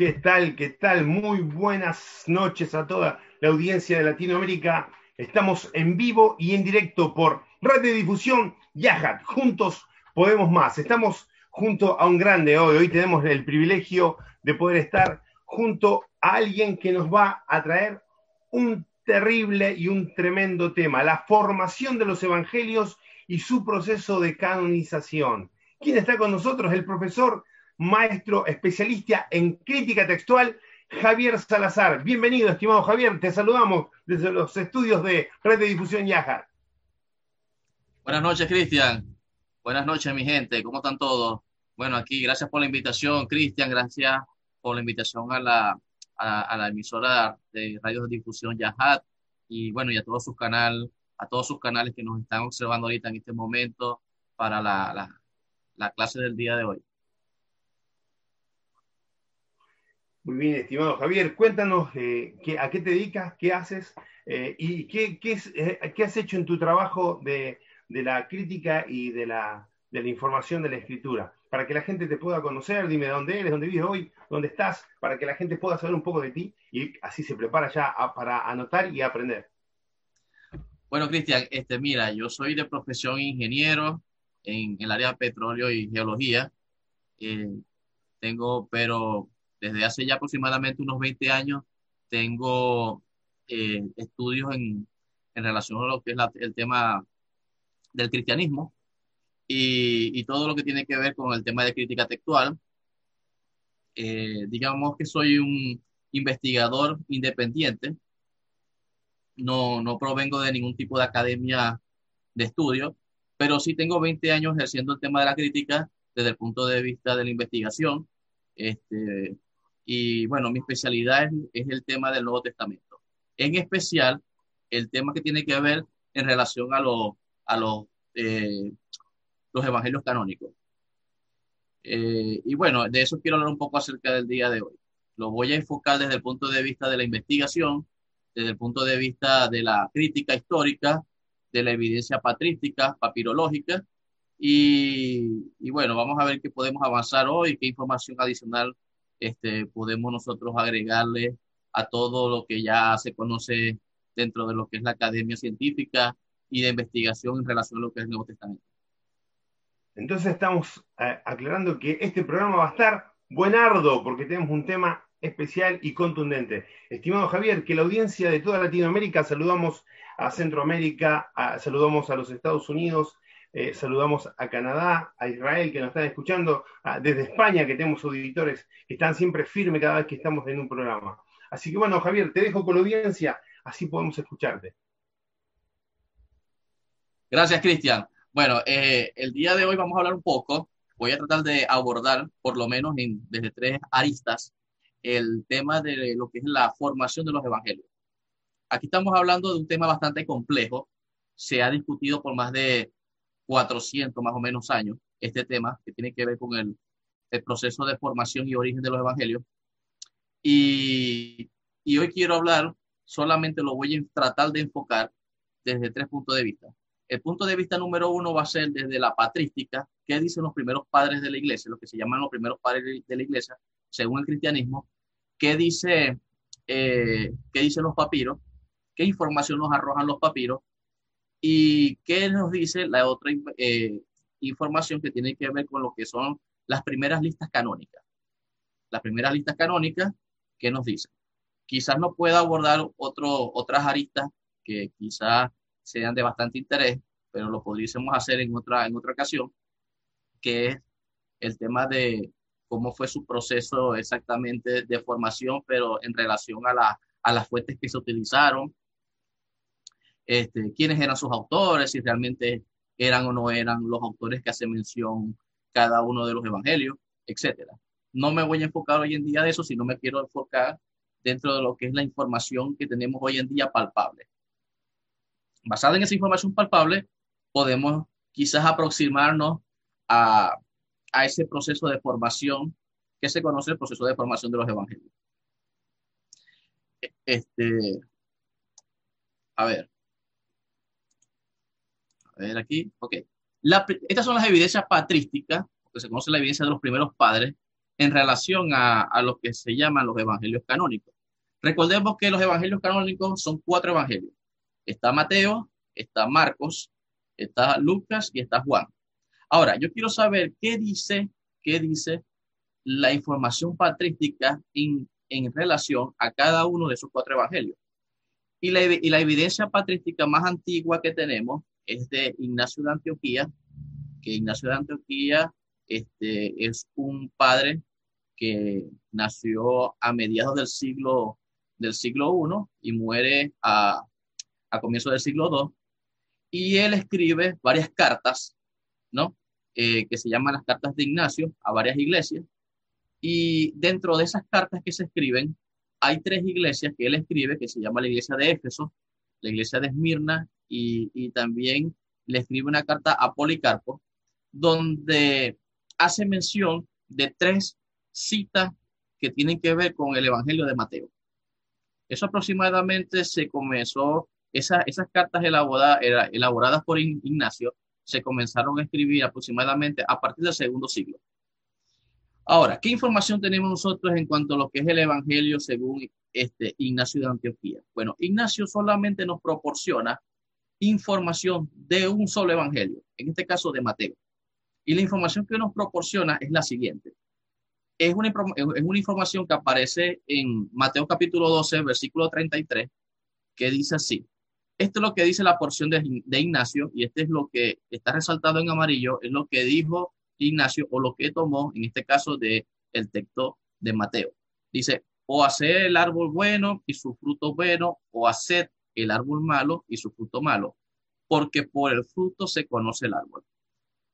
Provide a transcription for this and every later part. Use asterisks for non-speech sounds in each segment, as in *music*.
¿Qué tal? ¿Qué tal? Muy buenas noches a toda la audiencia de Latinoamérica. Estamos en vivo y en directo por Radio Difusión Yahat. Juntos podemos más. Estamos junto a un grande hoy. Hoy tenemos el privilegio de poder estar junto a alguien que nos va a traer un terrible y un tremendo tema, la formación de los evangelios y su proceso de canonización. ¿Quién está con nosotros? El profesor maestro especialista en crítica textual, Javier Salazar. Bienvenido, estimado Javier, te saludamos desde los estudios de Red de Difusión Yaja. Buenas noches, Cristian. Buenas noches, mi gente. ¿Cómo están todos? Bueno, aquí, gracias por la invitación, Cristian. Gracias por la invitación a la, emisora de Radio de Difusión Yahat y bueno, y a todos sus canales, a todos sus canales que nos están observando ahorita en este momento para la clase del día de hoy. Muy bien, estimado Javier, cuéntanos eh, a qué te dedicas, qué haces eh, y qué, eh, qué, has hecho en tu trabajo de, la crítica y de la, de la, información de la escritura, para que la gente te pueda conocer, dime dónde eres, dónde vives hoy, dónde estás, para que la gente pueda saber un poco de ti y así se prepara ya para anotar y aprender. Bueno, Cristian, este, mira, yo soy de profesión ingeniero en, el área de petróleo y geología. tengo, pero desde hace ya aproximadamente unos 20 años tengo eh, estudios en, en, relación a lo que es el tema del cristianismo y, y, todo lo que tiene que ver con el tema de crítica textual. Eh, digamos que soy un investigador independiente, no, no provengo de ningún tipo de academia de estudio, pero sí tengo 20 años ejerciendo el tema de la crítica desde el punto de vista de la investigación. Este, y bueno, mi especialidad es, el tema del Nuevo Testamento. En especial, el tema que tiene que ver en relación a, a los, eh, los evangelios canónicos. Eh, y bueno, de eso quiero hablar un poco acerca del día de hoy. Lo voy a enfocar desde el punto de vista de la investigación, desde el punto de vista de la crítica histórica, de la evidencia patrística, papirológica, y, y bueno, vamos a ver qué podemos avanzar hoy, qué información adicional este, podemos nosotros agregarle a todo lo que ya se conoce dentro de lo que es la academia científica y de investigación en relación a lo que es el Nuevo Testamento. Entonces estamos eh, aclarando que este programa va a estar buenardo porque tenemos un tema especial y contundente. Estimado Javier, que la audiencia de toda Latinoamérica, saludamos a Centroamérica, saludamos a los Estados Unidos, eh, saludamos a Canadá, a Israel que nos están escuchando, desde España que tenemos auditores que están siempre firmes cada vez que estamos en un programa. Así que bueno, Javier, te dejo con la audiencia, así podemos escucharte. Gracias, Cristian. Bueno, eh, el día de hoy vamos a hablar un poco, voy a tratar de abordar, por lo menos desde tres aristas, el tema de lo que es la formación de los evangelios. Aquí estamos hablando de un tema bastante complejo, se ha discutido por más de 400 más o menos años este tema que tiene que ver con el, el proceso de formación y origen de los evangelios. Y, y, hoy quiero hablar, solamente lo voy a tratar de enfocar desde tres puntos de vista. El punto de vista número uno va a ser desde la patrística, qué dicen los primeros padres de la iglesia, lo que se llaman los primeros padres de la iglesia, según el cristianismo, qué dice, eh, qué dicen los papiros, qué información nos arrojan los papiros ¿Y qué nos dice la otra eh, información que tiene que ver con lo que son las primeras listas canónicas? Las primeras listas canónicas, ¿qué nos dicen? Quizás no pueda abordar otro, otras aristas que quizás sean de bastante interés, pero lo podríamos hacer en otra, en otra ocasión, que es el tema de cómo fue su proceso exactamente de formación, pero en relación a, la, a las fuentes que se utilizaron, este, quiénes eran sus autores, si realmente eran o no eran los autores que hace mención cada uno de los evangelios, etcétera. No me voy a enfocar hoy en día de eso, sino me quiero enfocar dentro de lo que es la información que tenemos hoy en día palpable. Basada en esa información palpable, podemos quizás aproximarnos a, a ese proceso de formación que se conoce el proceso de formación de los evangelios. Este, a ver, ver aquí, ok. estas son las evidencias patrísticas, porque se conoce la evidencia de los primeros padres, en relación a, a lo que se llaman los evangelios canónicos. Recordemos que los evangelios canónicos son cuatro evangelios. Está Mateo, está Marcos, está Lucas y está Juan. Ahora, yo quiero saber qué dice, qué dice la información patrística en, en relación a cada uno de esos cuatro evangelios. Y la, y la evidencia patrística más antigua que tenemos es de Ignacio de Antioquía, que Ignacio de Antioquía este, es un padre que nació a mediados del siglo del siglo I y muere a, a comienzos del siglo II. Y él escribe varias cartas, ¿no? Eh, que se llaman las cartas de Ignacio a varias iglesias. Y dentro de esas cartas que se escriben, hay tres iglesias que él escribe, que se llama la iglesia de Éfeso, la iglesia de Esmirna y, y también le escribe una carta a Policarpo, donde hace mención de tres citas que tienen que ver con el Evangelio de Mateo. Eso aproximadamente se comenzó, esas cartas elaboradas, elaboradas por Ignacio se comenzaron a escribir aproximadamente a partir del segundo siglo. Ahora, ¿qué información tenemos nosotros en cuanto a lo que es el Evangelio según este Ignacio de Antioquía? Bueno, Ignacio solamente nos proporciona información de un solo Evangelio, en este caso de Mateo. Y la información que nos proporciona es la siguiente. Es una, es una información que aparece en Mateo capítulo 12, versículo 33, que dice así. Esto es lo que dice la porción de, de Ignacio y este es lo que está resaltado en amarillo, es lo que dijo Ignacio o lo que tomó en este caso de el texto de Mateo. Dice, o hacer el árbol bueno y su fruto bueno, o hacer el árbol malo y su fruto malo, porque por el fruto se conoce el árbol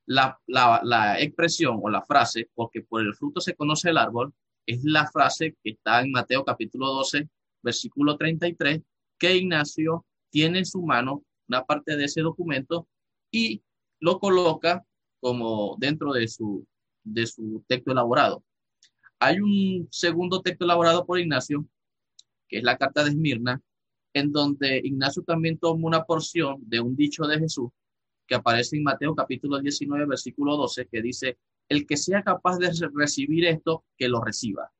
la, la, expresión o la frase, porque por el fruto se conoce el árbol, es la frase que está en Mateo capítulo 12, versículo 33, que Ignacio tiene en su mano una parte de ese documento y lo coloca como dentro de su, de su texto elaborado. Hay un segundo texto elaborado por Ignacio, que es la carta de Esmirna, en donde Ignacio también toma una porción de un dicho de Jesús que aparece en Mateo capítulo 19, versículo 12, que dice, el que sea capaz de recibir esto, que lo reciba.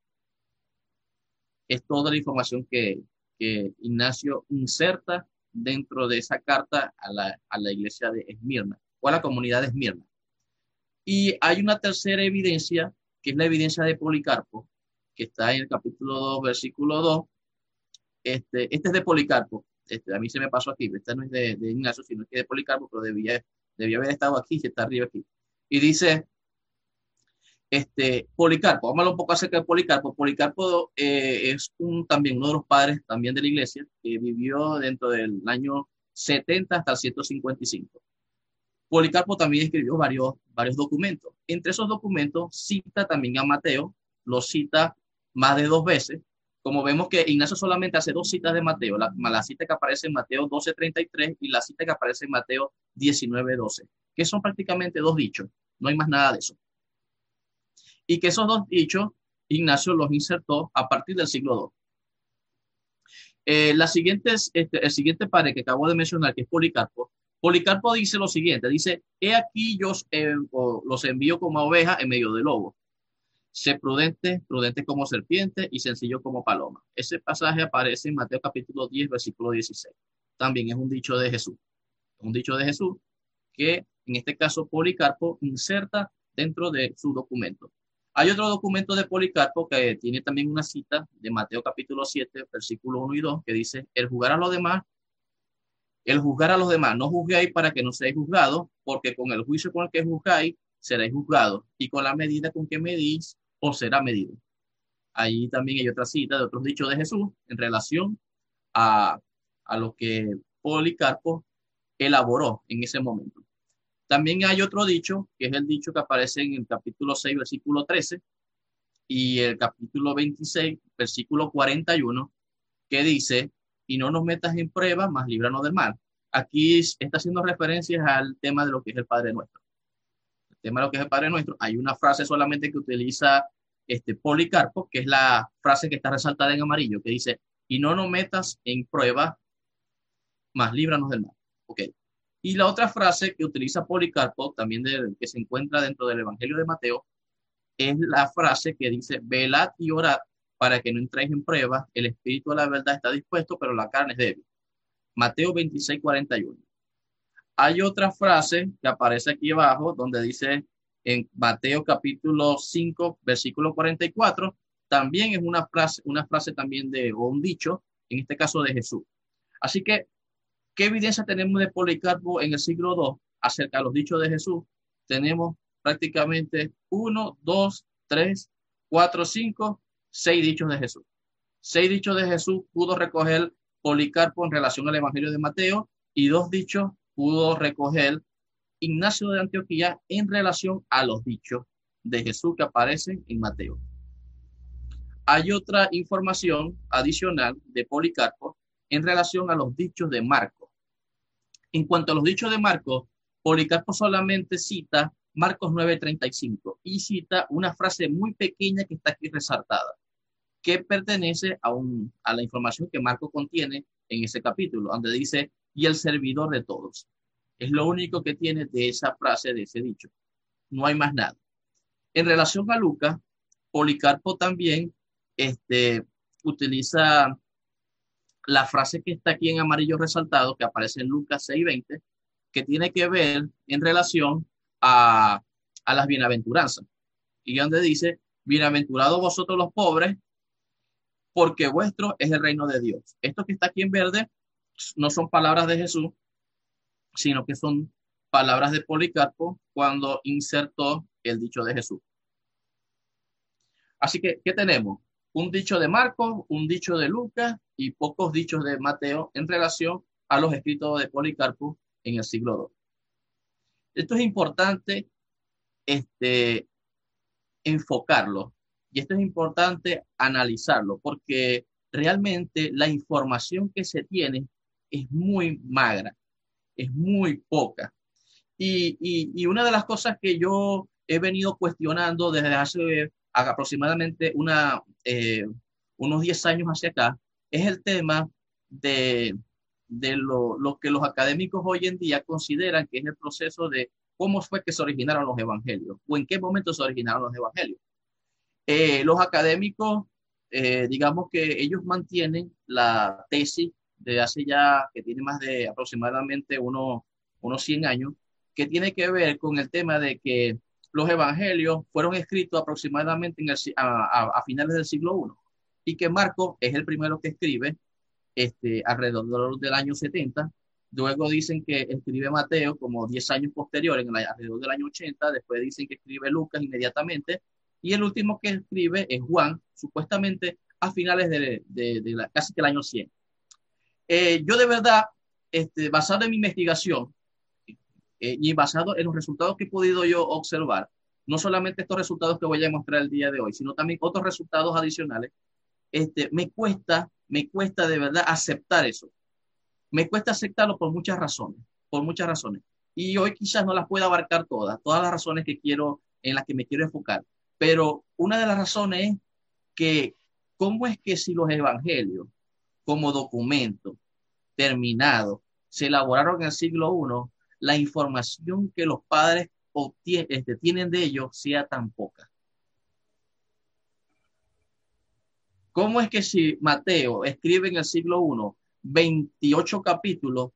Es toda la información que, Ignacio inserta dentro de esa carta a la, a la iglesia de Esmirna o a la comunidad de Esmirna. Y hay una tercera evidencia, que es la evidencia de Policarpo, que está en el capítulo 2, versículo 2. Este, este es de Policarpo. Este, a mí se me pasó aquí, esta no es de, Ignacio, sino que de Policarpo, pero debía, debía haber estado aquí, si está arriba aquí. Y dice, este, Policarpo, vamos a hablar un poco acerca de Policarpo. Policarpo eh, es un, también uno de los padres también de la iglesia, que vivió dentro del año 70 hasta el 155. Policarpo también escribió varios, varios documentos. Entre esos documentos cita también a Mateo, lo cita más de dos veces, como vemos que Ignacio solamente hace dos citas de Mateo, la, la cita que aparece en Mateo 12.33 y la cita que aparece en Mateo 19.12, que son prácticamente dos dichos, no hay más nada de eso. Y que esos dos dichos, Ignacio los insertó a partir del siglo II. Eh, la siguiente, este, el siguiente padre que acabo de mencionar, que es Policarpo, Policarpo dice lo siguiente, dice, he aquí yo eh, los envío como ovejas en medio de lobos Sé prudente, prudente como serpiente y sencillo como paloma. Ese pasaje aparece en Mateo capítulo 10, versículo 16. También es un dicho de Jesús. Un dicho de Jesús que en este caso Policarpo inserta dentro de su documento. Hay otro documento de Policarpo que tiene también una cita de Mateo capítulo 7, versículo 1 y 2, que dice, el juzgar a los demás, el juzgar a los demás, no juzguéis para que no seáis juzgados, porque con el juicio con el que juzgáis, seréis juzgados, y con la medida con que medís, o será medido. Ahí también hay otra cita de otros dichos de Jesús en relación a, a lo que Policarpo elaboró en ese momento. También hay otro dicho, que es el dicho que aparece en el capítulo 6, versículo 13, y el capítulo 26, versículo 41, que dice, y no nos metas en prueba, más líbranos del mal. Aquí está haciendo referencias al tema de lo que es el Padre Nuestro tema lo que es el Nuestro, hay una frase solamente que utiliza este Policarpo, que es la frase que está resaltada en amarillo, que dice, y no nos metas en prueba, más líbranos del mal. Ok. Y la otra frase que utiliza Policarpo, también de, que se encuentra dentro del Evangelio de Mateo, es la frase que dice, velad y orad para que no entréis en prueba, el espíritu de la verdad está dispuesto, pero la carne es débil. Mateo 26, 41. Hay otra frase que aparece aquí abajo donde dice en Mateo capítulo 5, versículo 44, también es una frase, una frase también de, o un dicho, en este caso de Jesús. Así que, ¿qué evidencia tenemos de Policarpo en el siglo II acerca de los dichos de Jesús? Tenemos prácticamente uno, dos, tres, cuatro, cinco, seis dichos de Jesús. Seis dichos de Jesús pudo recoger Policarpo en relación al Evangelio de Mateo y dos dichos pudo recoger Ignacio de Antioquía en relación a los dichos de Jesús que aparecen en Mateo. Hay otra información adicional de Policarpo en relación a los dichos de Marco. En cuanto a los dichos de Marco, Policarpo solamente cita Marcos 9:35 y cita una frase muy pequeña que está aquí resaltada, que pertenece a, a la información que Marco contiene en ese capítulo, donde dice, y el servidor de todos. Es lo único que tiene de esa frase, de ese dicho. No hay más nada. En relación a Lucas, Policarpo también este, utiliza la frase que está aquí en amarillo resaltado, que aparece en Lucas 6:20, que tiene que ver en relación a, a las bienaventuranzas. Y donde dice, bienaventurados vosotros los pobres, porque vuestro es el reino de Dios. Esto que está aquí en verde no son palabras de Jesús, sino que son palabras de Policarpo cuando insertó el dicho de Jesús. Así que, ¿qué tenemos? Un dicho de Marcos, un dicho de Lucas y pocos dichos de Mateo en relación a los escritos de Policarpo en el siglo II. Esto es importante este, enfocarlo y esto es importante analizarlo porque realmente la información que se tiene es muy magra es muy poca. Y, una de las cosas que yo he venido cuestionando desde hace aproximadamente una, eh, unos 10 años hacia acá es el tema de, lo, lo, que los académicos hoy en día consideran que es el proceso de cómo fue que se originaron los evangelios o en qué momento se originaron los evangelios. Eh, los académicos, eh, digamos que ellos mantienen la tesis de hace ya, que tiene más de aproximadamente unos, unos 100 años, que tiene que ver con el tema de que los evangelios fueron escritos aproximadamente en a, finales del siglo I y que Marco es el primero que escribe este, alrededor del año 70. Luego dicen que escribe Mateo como 10 años posteriores, en alrededor del año 80. Después dicen que escribe Lucas inmediatamente. Y el último que escribe es Juan, supuestamente a finales de, de, casi que el año 100. Eh, yo de verdad, este, basado en mi investigación eh, y basado en los resultados que he podido yo observar, no solamente estos resultados que voy a mostrar el día de hoy, sino también otros resultados adicionales, este, me cuesta, me cuesta de verdad aceptar eso. Me cuesta aceptarlo por muchas razones, por muchas razones. Y hoy quizás no las pueda abarcar todas, todas las razones que quiero, en las que me quiero enfocar. Pero una de las razones es que, ¿cómo es que si los evangelios como documento terminado se elaboraron en el siglo I, la información que los padres este, tienen de ellos sea tan poca. ¿Cómo es que si Mateo escribe en el siglo I 28 capítulos,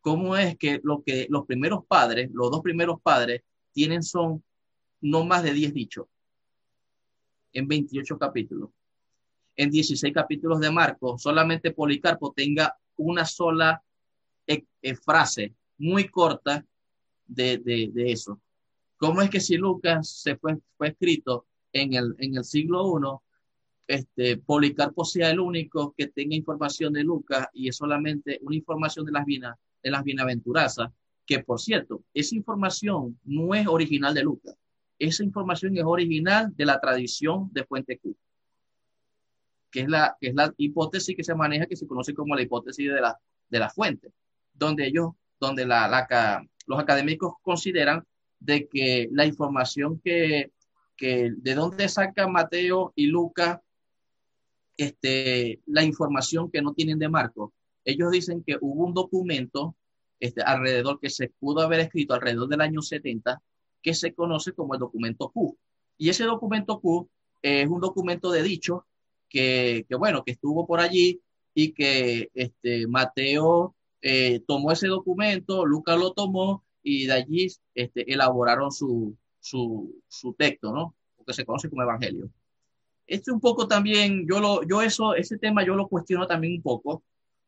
cómo es que lo que los primeros padres, los dos primeros padres, tienen son no más de 10 dichos en 28 capítulos? En 16 capítulos de Marcos, solamente Policarpo tenga una sola eh, eh, frase muy corta de, de, eso. ¿Cómo es que si Lucas se fue, fue escrito en el, en el siglo I, este, Policarpo sea el único que tenga información de Lucas y es solamente una información de las, de las bienaventuranzas, que por cierto, esa información no es original de Lucas, esa información es original de la tradición de Fuente Cruz que es la, que es la hipótesis que se maneja, que se conoce como la hipótesis de la, de la fuente, donde ellos, donde la, la, los académicos consideran de que la información que, que de dónde sacan Mateo y Lucas, este, la información que no tienen de Marcos. Ellos dicen que hubo un documento este, alrededor que se pudo haber escrito alrededor del año 70 que se conoce como el documento Q. Y ese documento Q es un documento de dicho que, que, bueno, que estuvo por allí y que este, Mateo eh, tomó ese documento, Lucas lo tomó y de allí este, elaboraron su, su, su texto, ¿no? Lo que se conoce como Evangelio. Este un poco también, yo, lo, yo eso, ese tema yo lo cuestiono también un poco,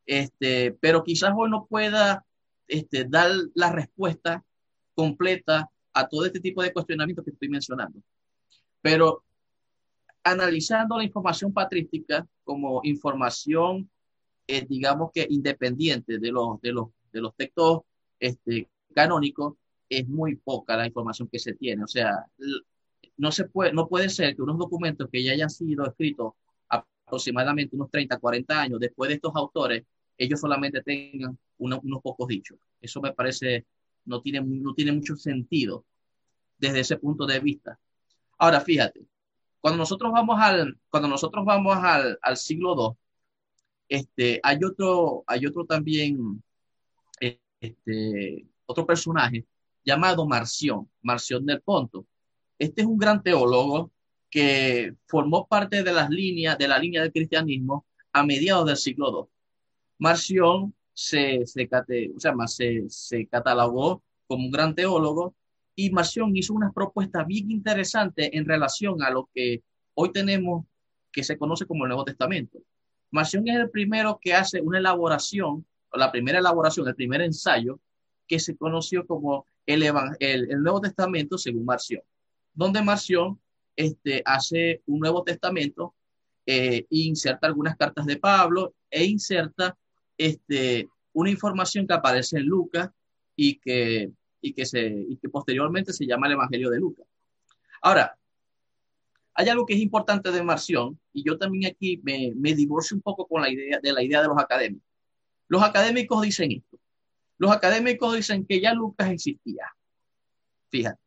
este, pero quizás hoy no pueda este, dar la respuesta completa a todo este tipo de cuestionamientos que estoy mencionando. Pero analizando la información patrística como información, eh, digamos que independiente de los, de los, de los textos este, canónicos, es muy poca la información que se tiene. O sea, no, se puede, no puede ser que unos documentos que ya hayan sido escritos aproximadamente unos 30, 40 años después de estos autores, ellos solamente tengan unos pocos dichos. Eso me parece, no tiene, no tiene mucho sentido desde ese punto de vista. Ahora, fíjate, cuando nosotros vamos al, cuando nosotros vamos al, al siglo II, este, hay otro, hay otro también, este, otro personaje llamado Marción, Marción del Ponto. Este es un gran teólogo que formó parte de las líneas, de la línea del cristianismo a mediados del siglo II. Marción se, se, se, se catalogó como un gran teólogo y Marción hizo unas propuestas bien interesantes en relación a lo que hoy tenemos que se conoce como el Nuevo Testamento. Marción es el primero que hace una elaboración, la primera elaboración, el primer ensayo que se conoció como el, Nuevo Testamento según Marción, donde Marción este, hace un Nuevo Testamento eh, inserta algunas cartas de Pablo e inserta este, una información que aparece en Lucas y que, y, que se, y que posteriormente se llama el Evangelio de Lucas. Ahora, hay algo que es importante de Marción, y yo también aquí me, me divorcio un poco con la idea de la idea de los académicos. Los académicos dicen esto. Los académicos dicen que ya Lucas existía. Fíjate,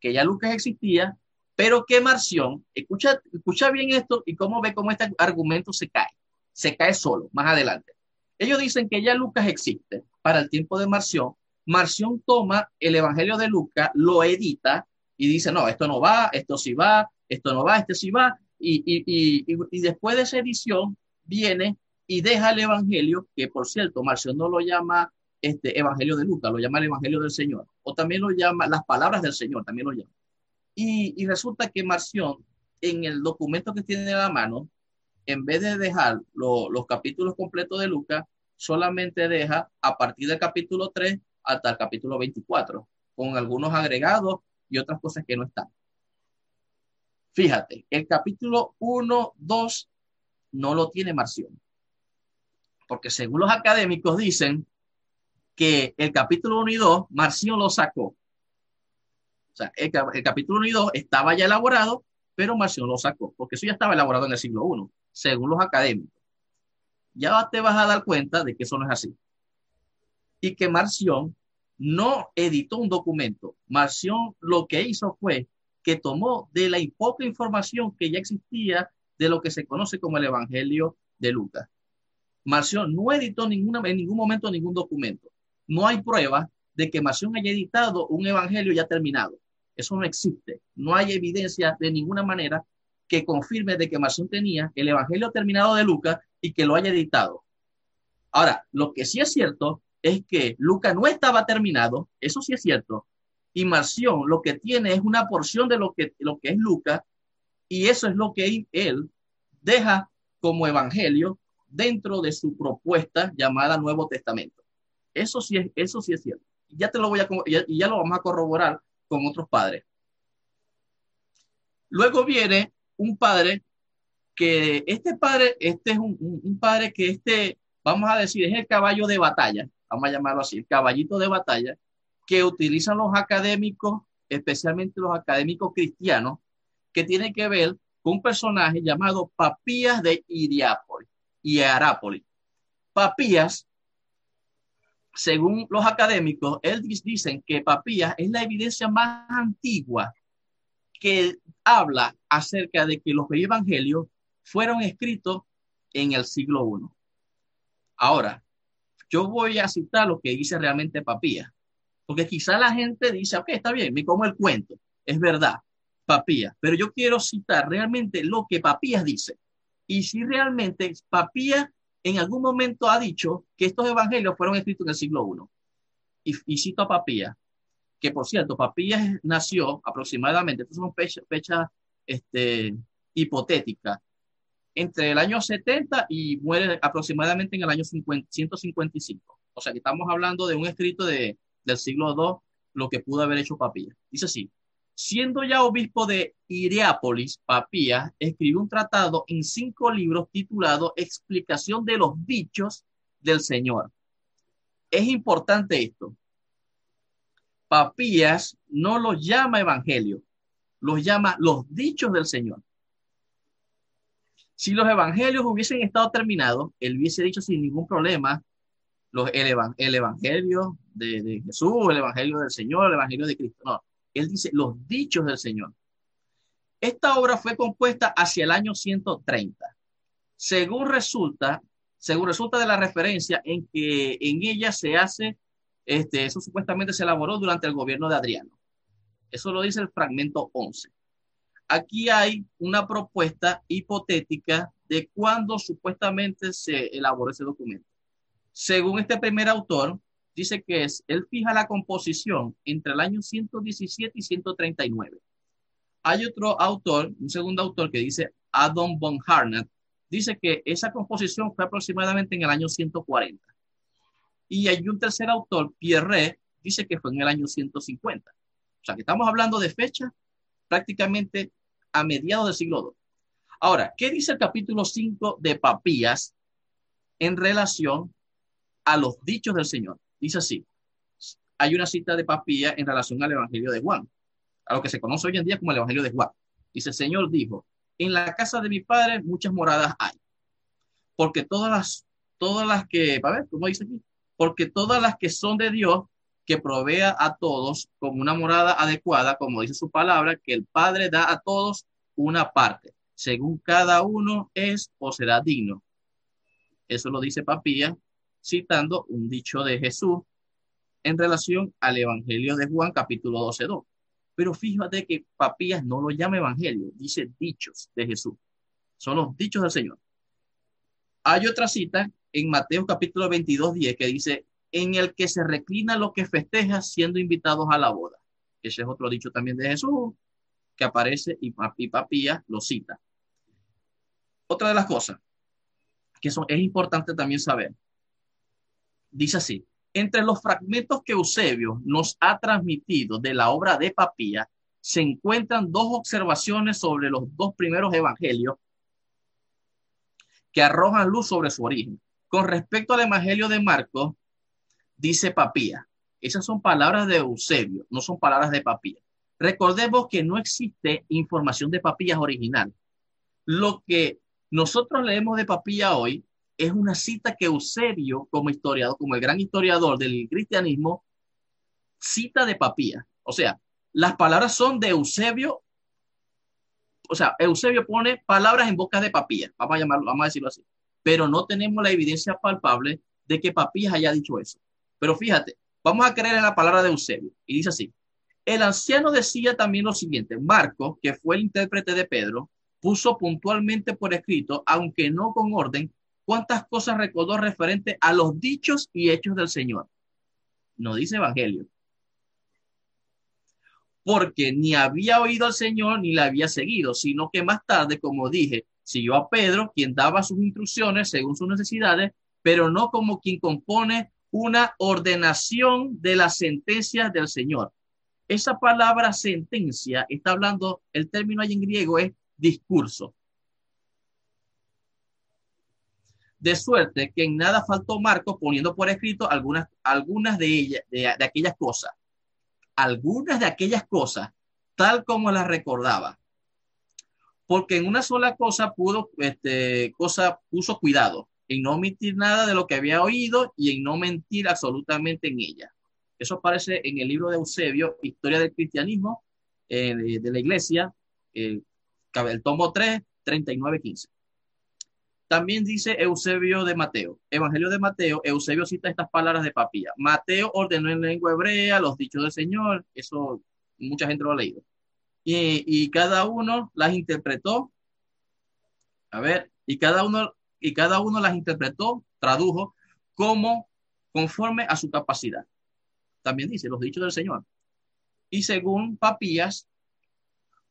que ya Lucas existía, pero que Marción, escucha, escucha bien esto y cómo ve cómo este argumento se cae. Se cae solo, más adelante. Ellos dicen que ya Lucas existe para el tiempo de Marción. Marción toma el Evangelio de Lucas, lo edita y dice, no, esto no va, esto sí va, esto no va, este sí va. Y, y, y, y después de esa edición viene y deja el Evangelio, que por cierto, Marción no lo llama este Evangelio de Lucas, lo llama el Evangelio del Señor, o también lo llama las palabras del Señor, también lo llama. Y, y resulta que Marción, en el documento que tiene en la mano, en vez de dejar los capítulos completos de Lucas, solamente deja a partir del capítulo 3 hasta el capítulo 24, con algunos agregados y otras cosas que no están. Fíjate, el capítulo 1, 2 no lo tiene Marción, porque según los académicos dicen que el capítulo 1 y 2, Marción lo sacó. O sea, el, el capítulo 1 y 2 estaba ya elaborado, pero Marción lo sacó, porque eso ya estaba elaborado en el siglo 1 según los académicos. Ya te vas a dar cuenta de que eso no es así. Y que Marción no editó un documento. Marción lo que hizo fue que tomó de la poca información que ya existía de lo que se conoce como el Evangelio de Lucas. Marción no editó ninguna, en ningún momento ningún documento. No hay prueba de que Marción haya editado un evangelio ya terminado. Eso no existe. No hay evidencia de ninguna manera que confirme de que Marción tenía el Evangelio terminado de Lucas y que lo haya editado. Ahora, lo que sí es cierto es que Lucas no estaba terminado, eso sí es cierto, y Marción lo que tiene es una porción de lo que, lo que es Lucas, y eso es lo que él deja como evangelio dentro de su propuesta llamada Nuevo Testamento. Eso sí es, eso sí es cierto. Ya te lo voy a, y ya lo vamos a corroborar con otros padres. Luego viene un padre que este padre, este es un, un, padre que este, vamos a decir, es el caballo de batalla, vamos a llamarlo así, el caballito de batalla, que utilizan los académicos, especialmente los académicos cristianos, que tiene que ver con un personaje llamado Papías de Iriápolis y Arápolis. Papías, según los académicos, él dicen que Papías es la evidencia más antigua que habla acerca de que los evangelios fueron escritos en el siglo I. Ahora, yo voy a citar lo que dice realmente Papía, porque quizá la gente dice, ok, está bien, me como el cuento, es verdad. Papías, pero yo quiero citar realmente lo que Papías dice. Y si realmente Papías en algún momento ha dicho que estos evangelios fueron escritos en el siglo I. Y, cito a Papías, que por cierto, Papías nació aproximadamente, estas son fechas fecha, este, entre el año 70 y muere aproximadamente en el año 155. O sea que estamos hablando de un escrito de, del siglo II, lo que pudo haber hecho Papías. Dice así, siendo ya obispo de Iriápolis, Papías escribió un tratado en cinco libros titulado Explicación de los dichos del Señor. Es importante esto. Papías no los llama evangelio, los llama los dichos del Señor. Si los evangelios hubiesen estado terminados, él hubiese dicho sin ningún problema los, el, evangelio de, de, Jesús, el evangelio del Señor, el evangelio de Cristo. No, él dice los dichos del Señor. Esta obra fue compuesta hacia el año 130. Según resulta, según resulta de la referencia en que en ella se hace, este, eso supuestamente se elaboró durante el gobierno de Adriano. Eso lo dice el fragmento 11. Aquí hay una propuesta hipotética de cuándo supuestamente se elaboró ese documento. Según este primer autor, dice que es, él fija la composición entre el año 117 y 139. Hay otro autor, un segundo autor que dice Adam von Harnatt, dice que esa composición fue aproximadamente en el año 140. Y hay un tercer autor, Pierre, dice que fue en el año 150. O sea, que estamos hablando de fecha prácticamente a mediados del siglo II. Ahora, ¿qué dice el capítulo 5 de Papías en relación a los dichos del Señor? Dice así, hay una cita de Papía en relación al Evangelio de Juan, a lo que se conoce hoy en día como el Evangelio de Juan. Dice, el Señor dijo, en la casa de mi padre muchas moradas hay, porque todas las, todas las que, a ver, ¿cómo dice aquí? Porque todas las que son de Dios, que provea a todos como una morada adecuada, como dice su palabra, que el Padre da a todos una parte, según cada uno es o será digno. Eso lo dice Papía citando un dicho de Jesús en relación al Evangelio de Juan, capítulo 12, 2. Pero fíjate que Papías no lo llama Evangelio, dice dichos de Jesús. Son los dichos del Señor. Hay otra cita en Mateo capítulo 22, 10 que dice, en el que se reclina lo que festeja siendo invitados a la boda. Ese es otro dicho también de Jesús que aparece y, y Papías lo cita. Otra de las cosas que son, es importante también saber dice así, entre los fragmentos que Eusebio nos ha transmitido de la obra de Papía, se encuentran dos observaciones sobre los dos primeros evangelios que arrojan luz sobre su origen. Con respecto al evangelio de Marcos, dice Papía. Esas son palabras de Eusebio, no son palabras de Papía. Recordemos que no existe información de Papías original. Lo que nosotros leemos de Papía hoy es una cita que Eusebio, como historiador, como el gran historiador del cristianismo, cita de Papía. O sea, las palabras son de Eusebio. O sea, Eusebio pone palabras en boca de Papía, vamos a llamarlo, vamos a decirlo así. Pero no tenemos la evidencia palpable de que Papías haya dicho eso. Pero fíjate, vamos a creer en la palabra de Eusebio. Y dice así, el anciano decía también lo siguiente, Marco, que fue el intérprete de Pedro, puso puntualmente por escrito, aunque no con orden, cuántas cosas recordó referente a los dichos y hechos del Señor. No dice Evangelio. Porque ni había oído al Señor ni le había seguido, sino que más tarde, como dije, siguió a Pedro, quien daba sus instrucciones según sus necesidades, pero no como quien compone una ordenación de las sentencias del Señor. Esa palabra sentencia está hablando, el término ahí en griego es discurso. de suerte que en nada faltó Marcos poniendo por escrito algunas, algunas de ellas, de, aquellas cosas, algunas de aquellas cosas, tal como las recordaba. Porque en una sola cosa pudo, este, cosa puso cuidado, en no omitir nada de lo que había oído y en no mentir absolutamente en ella. Eso aparece en el libro de Eusebio, Historia del Cristianismo, eh, de, la Iglesia, el tomo 3, 39-15. También dice Eusebio de Mateo, Evangelio de Mateo, Eusebio cita estas palabras de Papía. Mateo ordenó en lengua hebrea los dichos del Señor, eso mucha gente lo ha leído. y, y cada uno las interpretó. A ver, y cada uno y cada uno las interpretó, tradujo como conforme a su capacidad. También dice los dichos del Señor. Y según Papías,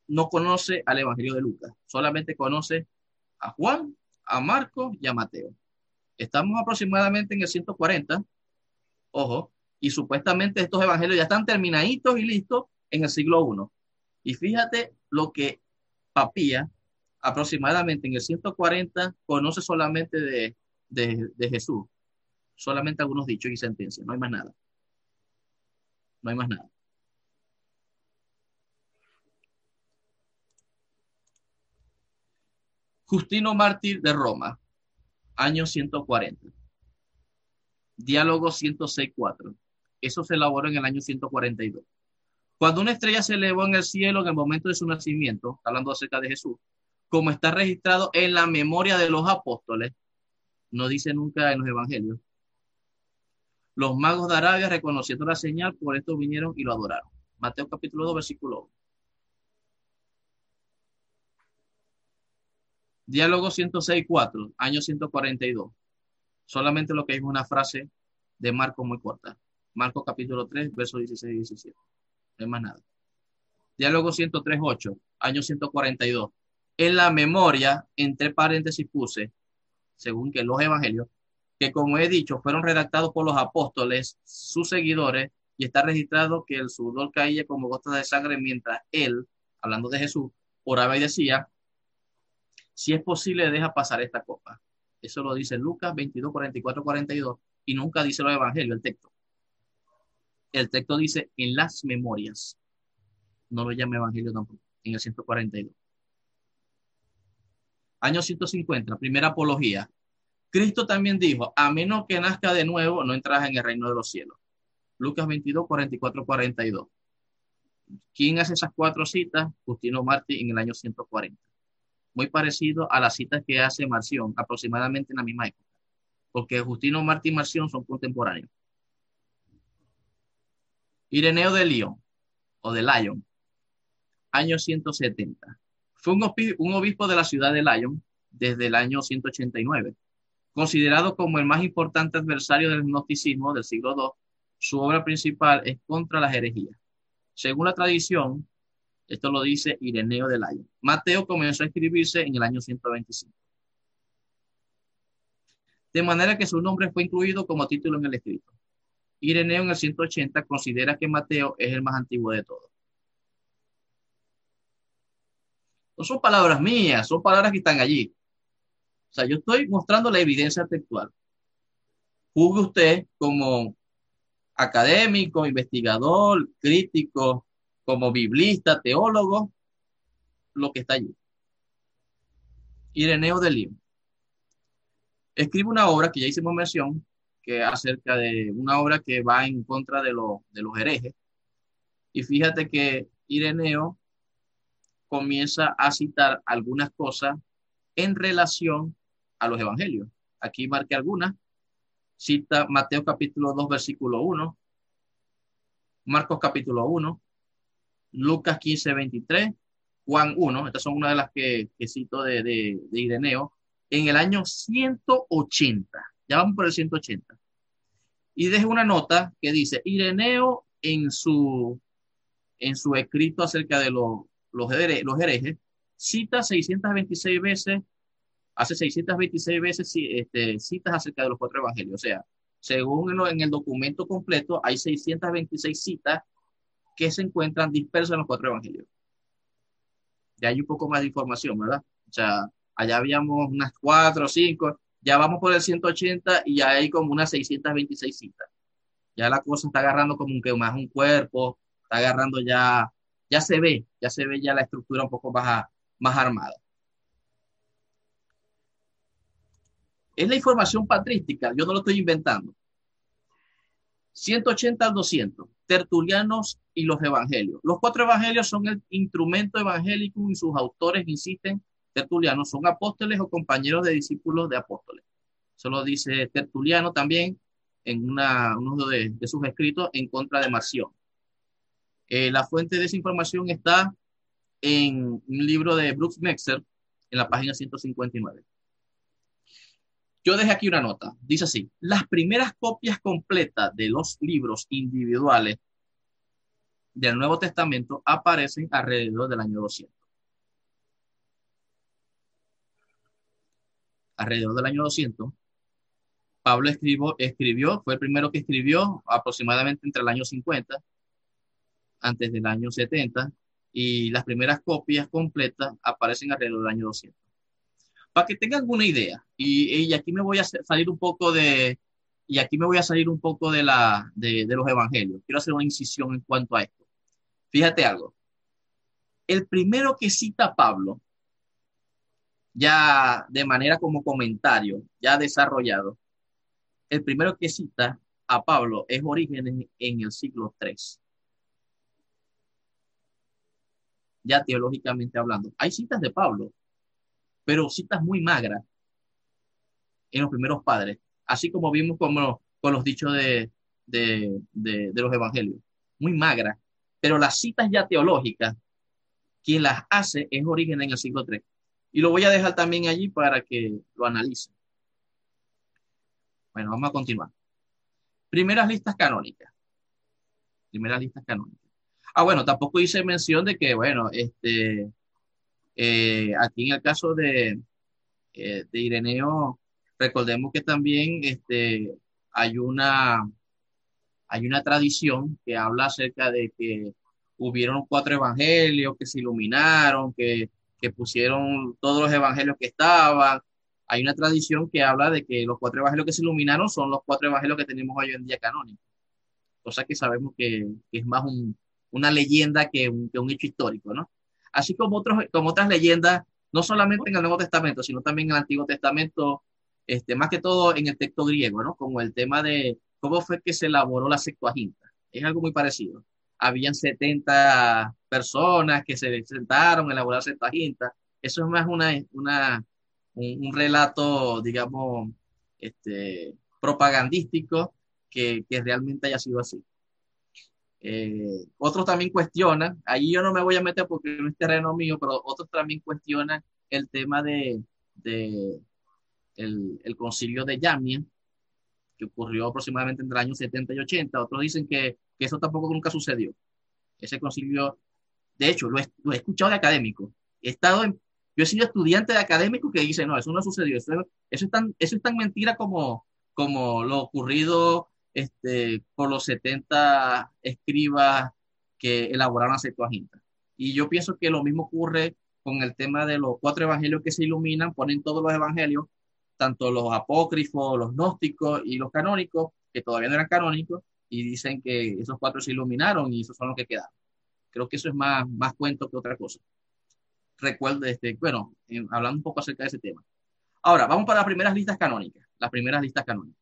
no conoce al Evangelio de Lucas, solamente conoce a Juan, a Marcos y a Mateo. Estamos aproximadamente en el 140, ojo, y supuestamente estos evangelios ya están terminaditos y listos en el siglo I. Y fíjate lo que Papía, aproximadamente en el 140, conoce solamente de, de Jesús, solamente algunos dichos y sentencias, no hay más nada. No hay más nada. Justino Mártir de Roma, año 140. Diálogo 106.4. Eso se elaboró en el año 142. Cuando una estrella se elevó en el cielo en el momento de su nacimiento, hablando acerca de Jesús, como está registrado en la memoria de los apóstoles, no dice nunca en los evangelios, los magos de Arabia, reconociendo la señal, por esto vinieron y lo adoraron. Mateo capítulo 2, versículo 1. Diálogo 106.4, año 142. Solamente lo que es una frase de Marco muy corta. Marco capítulo 3, verso 16 y 17. No hay más nada. Diálogo 103.8, año 142. En la memoria, entre paréntesis puse, según que los evangelios, que como he dicho, fueron redactados por los apóstoles, sus seguidores, y está registrado que el sudor caía como gotas de sangre mientras él, hablando de Jesús, oraba y decía, si es posible, deja pasar esta copa. Eso lo dice Lucas 22, 44, 42 y nunca dice los evangelios, el texto. El texto dice en las memorias. No lo llama evangelio tampoco, en el 142. Año 150, primera apología. Cristo también dijo, a menos que nazca de nuevo, no entras en el reino de los cielos. Lucas 22, 44, 42. ¿Quién hace esas cuatro citas? Justino Martí en el año 140 muy parecido a las citas que hace Marción, aproximadamente en la misma época, porque Justino Martí y Marción son contemporáneos. Ireneo de León, o de Lyon, año 170. Fue un, obispo de la ciudad de Lyon desde el año 189. Considerado como el más importante adversario del gnosticismo del siglo II, su obra principal es contra las herejías. Según la tradición, esto lo dice Ireneo de Lyon. Mateo comenzó a escribirse en el año 125. De manera que su nombre fue incluido como título en el escrito. Ireneo en el 180 considera que Mateo es el más antiguo de todos. No son palabras mías, son palabras que están allí. O sea, yo estoy mostrando la evidencia textual. Juzgue usted como académico, investigador, crítico, como biblista, teólogo, lo que está allí. Ireneo de Lima. Escribe una obra que ya hicimos mención, que acerca de una obra que va en contra de los herejes. Y fíjate que Ireneo comienza a citar algunas cosas en relación a los evangelios. Aquí marqué algunas. Cita Mateo capítulo 2, versículo 1, Marcos capítulo 1, Lucas 15, 23, Juan 1, estas son una de las que, cito de, de, Ireneo, en el año 180, ya vamos por el 180. Y dejo una nota que dice, Ireneo en su, en su escrito acerca de los, los, herejes, cita 626 veces, hace 626 veces este, citas acerca de los cuatro evangelios. O sea, según en, el documento completo, hay 626 citas que se encuentran dispersos en los cuatro evangelios. Ya hay un poco más de información, ¿verdad? O sea, allá habíamos unas cuatro o cinco, ya vamos por el 180 y ya hay como unas 626 citas. Ya la cosa está agarrando como un, que más un cuerpo, está agarrando ya, ya se ve, ya se ve ya la estructura un poco más, más armada. Es la información patrística, yo no lo estoy inventando. 180 al 200, Tertulianos y los Evangelios. Los cuatro Evangelios son el instrumento evangélico y sus autores insisten, Tertulianos, son apóstoles o compañeros de discípulos de apóstoles. Eso lo dice Tertuliano también en una, uno de, sus escritos en contra de Marción. Eh, la fuente de esa información está en un libro de Brooks Mexer, en la página 159. Yo dejé aquí una nota. Dice así, las primeras copias completas de los libros individuales del Nuevo Testamento aparecen alrededor del año 200. Alrededor del año 200, Pablo escribió, escribió, fue el primero que escribió aproximadamente entre el año 50, antes del año 70, y las primeras copias completas aparecen alrededor del año 200. Para que tengan alguna idea, y, aquí me voy a salir un poco de, y aquí me voy a salir un poco de, la, de, de los evangelios. Quiero hacer una incisión en cuanto a esto. Fíjate algo. El primero que cita Pablo, ya de manera como comentario, ya desarrollado, el primero que cita a Pablo es Orígenes en el siglo III. Ya teológicamente hablando. Hay citas de Pablo, pero citas muy magras en los primeros padres, así como vimos con los dichos de, de, los evangelios. Muy magras, pero las citas ya teológicas, quien las hace es Orígenes en el siglo III. Y lo voy a dejar también allí para que lo analicen. Bueno, vamos a continuar. Primeras listas canónicas. Primeras listas canónicas. Ah, bueno, tampoco hice mención de que, bueno, este, eh, aquí en el caso de, eh, de Ireneo, recordemos que también este, hay, una, hay una tradición que habla acerca de que hubieron cuatro evangelios que se iluminaron, que, que pusieron todos los evangelios que estaban, hay una tradición que habla de que los cuatro evangelios que se iluminaron son los cuatro evangelios que tenemos hoy en día canónicos. Cosa que sabemos que, es más una leyenda que un, un, hecho histórico, ¿no? Así como, otros, otras leyendas, no solamente en el Nuevo Testamento, sino también en el Antiguo Testamento, este, más que todo en el texto griego, ¿no? Como el tema de cómo fue que se elaboró la Septuaginta. Es algo muy parecido. Habían 70 personas que se sentaron a elaborar la Septuaginta. Eso es más una, una, un, relato, digamos, este, propagandístico que, que, realmente haya sido así. Eh, otros también cuestionan, ahí yo no me voy a meter porque no es terreno mío, pero otros también cuestionan el tema de, de el, el, concilio de Yamia, que ocurrió aproximadamente entre el año 70 y 80. Otros dicen que, que eso tampoco nunca sucedió. Ese concilio, de hecho, lo he, lo he escuchado de académico. He estado en yo he sido estudiante de académico que dice, no, eso no sucedió, eso, eso, es, tan, eso es tan mentira como, como lo ocurrido este, por los 70 escribas que elaboraron la Septuaginta. Y yo pienso que lo mismo ocurre con el tema de los cuatro evangelios que se iluminan, ponen todos los evangelios, tanto los apócrifos, los gnósticos y los canónicos, que todavía no eran canónicos, y dicen que esos cuatro se iluminaron y esos son los que quedaron. Creo que eso es más, más cuento que otra cosa recuerdo, este, bueno, hablando un poco acerca de ese tema. Ahora, vamos para las primeras listas canónicas. Las primeras listas canónicas.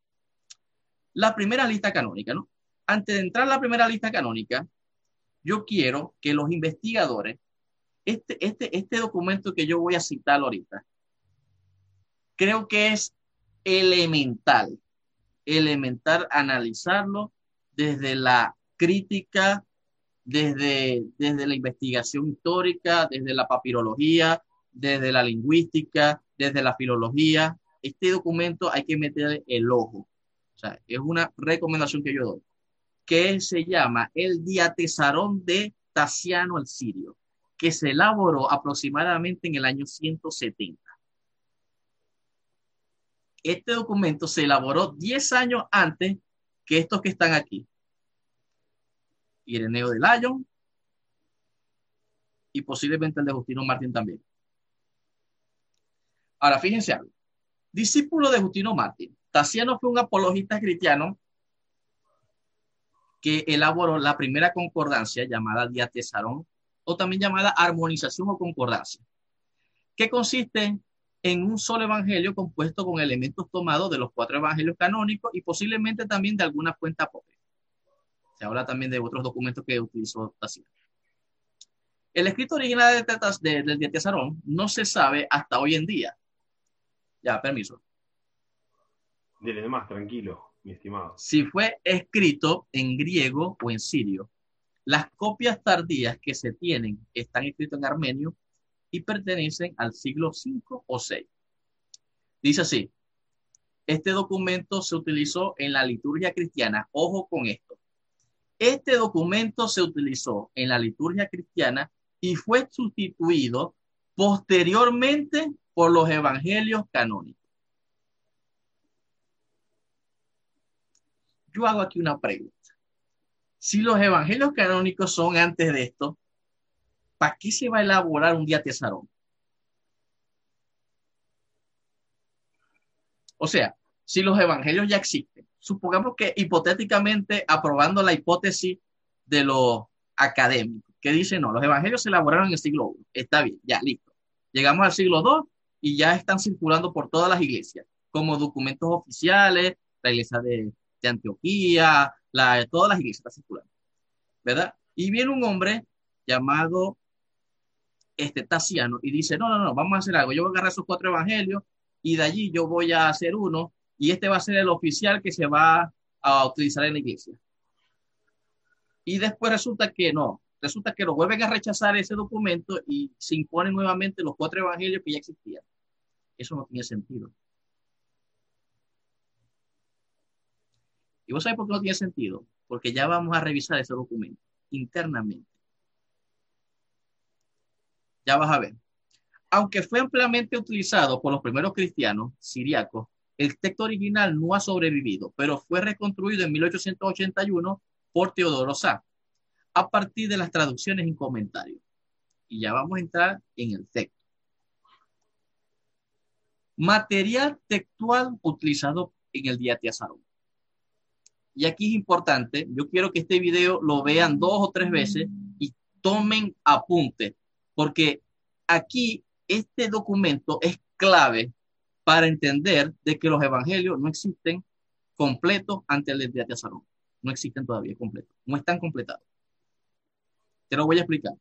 La primera lista canónica, ¿no? Antes de entrar a la primera lista canónica, yo quiero que los investigadores, este, este, este documento que yo voy a citar ahorita, creo que es elemental, elemental analizarlo desde la crítica desde, desde la investigación histórica, desde la papirología, desde la lingüística, desde la filología. Este documento hay que meterle el ojo. O sea, es una recomendación que yo doy, que se llama el Diatesarón de Tasiano el Sirio, que se elaboró aproximadamente en el año 170. Este documento se elaboró 10 años antes que estos que están aquí. Ireneo de Lyon y posiblemente el de Justino Martín también. Ahora, fíjense algo. Discípulo de Justino Martín, Tassiano fue un apologista cristiano que elaboró la primera concordancia llamada Diatesarón o también llamada armonización o concordancia, que consiste en un solo evangelio compuesto con elementos tomados de los cuatro evangelios canónicos y posiblemente también de alguna fuente apócrifa. Se habla también de otros documentos que utilizó Taciano. El escrito original de, del Diatesarón no se sabe hasta hoy en día. Ya, permiso. Dile más, tranquilo, mi estimado. Si fue escrito en griego o en sirio. Las copias tardías que se tienen están escritas en armenio y pertenecen al siglo V o VI. Dice así, este documento se utilizó en la liturgia cristiana. Ojo con esto. Este documento se utilizó en la liturgia cristiana y fue sustituido posteriormente por los evangelios canónicos. Yo hago aquí una pregunta. Si los evangelios canónicos son antes de esto, ¿para qué se va a elaborar un día tesarón? O sea, si los evangelios ya existen, supongamos que hipotéticamente aprobando la hipótesis de los académicos, que dicen, no, los evangelios se elaboraron en el siglo I, está bien, ya, listo. Llegamos al siglo II y ya están circulando por todas las iglesias, como documentos oficiales, la iglesia de, de Antioquía, la, todas las iglesias circulando, ¿verdad? Y viene un hombre llamado este Tasiano y dice, no, no, no, vamos a hacer algo, yo voy a agarrar esos cuatro evangelios y de allí yo voy a hacer uno y este va a ser el oficial que se va a utilizar en la iglesia. Y después resulta que no, resulta que lo vuelven a rechazar ese documento y se imponen nuevamente los cuatro evangelios que ya existían. Eso no tiene sentido. ¿Y vos sabés por qué no tiene sentido? Porque ya vamos a revisar ese documento internamente. Ya vas a ver. Aunque fue ampliamente utilizado por los primeros cristianos siriacos, el texto original no ha sobrevivido, pero fue reconstruido en 1881 por Teodoro Sá, a partir de las traducciones en comentarios. Y ya vamos a entrar en el texto. Material textual utilizado en el día de Azarón. Y aquí es importante, yo quiero que este video lo vean dos o tres veces y tomen apunte, porque aquí este documento es clave para entender de que los evangelios no existen completos ante el de Azarón. No existen todavía completos, no están completados. Te lo voy a explicar.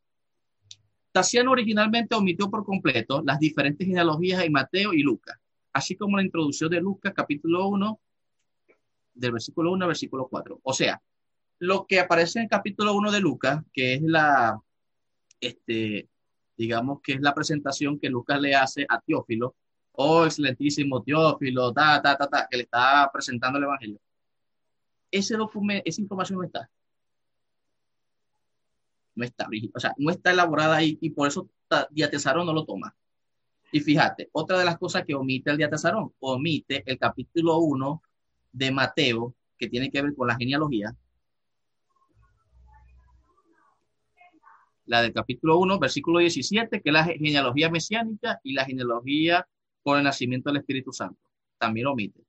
Tasiano originalmente omitió por completo las diferentes genealogías en Mateo y Lucas, así como la introducción de Lucas capítulo 1 del versículo 1 al versículo 4. O sea, lo que aparece en el capítulo 1 de Lucas, que es la, este, digamos que es la presentación que Lucas le hace a Teófilo, oh excelentísimo Teófilo, ta, ta, ta, ta, que le está presentando el Evangelio. Ese documento, esa información no está. No está, o sea, no está elaborada ahí y por eso Diatesarón no lo toma. Y fíjate, otra de las cosas que omite el Diatesarón, omite el capítulo 1 de Mateo, que tiene que ver con la genealogía, la del capítulo 1, versículo 17, que es la genealogía mesiánica y la genealogía por el nacimiento del Espíritu Santo. También lo omite.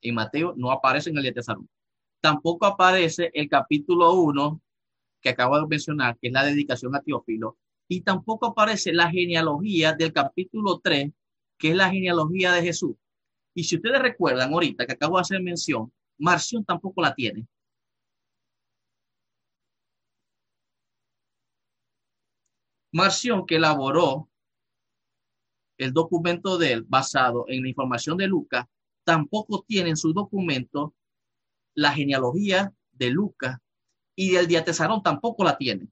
En Mateo no aparece en el día de Tampoco aparece el capítulo 1 que acabo de mencionar, que es la dedicación a Teófilo, y tampoco aparece la genealogía del capítulo 3, que es la genealogía de Jesús. Y si ustedes recuerdan ahorita que acabo de hacer mención, Marción tampoco la tiene. Marción, que elaboró el documento de él basado en la información de Lucas, tampoco tiene en su documento la genealogía de Lucas y del diatesarón tampoco la tiene.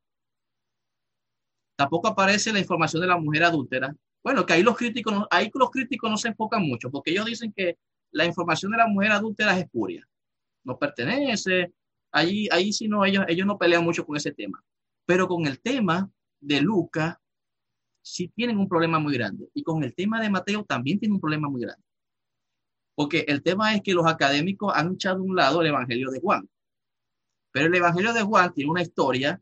Tampoco aparece la información de la mujer adúltera, bueno, que ahí los críticos, ahí los críticos no se enfocan mucho, porque ellos dicen que la información de la mujer adúltera es espuria, no pertenece, ahí, ahí sí no, ellos, ellos no pelean mucho con ese tema. Pero con el tema de Lucas, sí tienen un problema muy grande. Y con el tema de Mateo también tienen un problema muy grande. Porque el tema es que los académicos han echado a un lado el Evangelio de Juan. Pero el Evangelio de Juan tiene una historia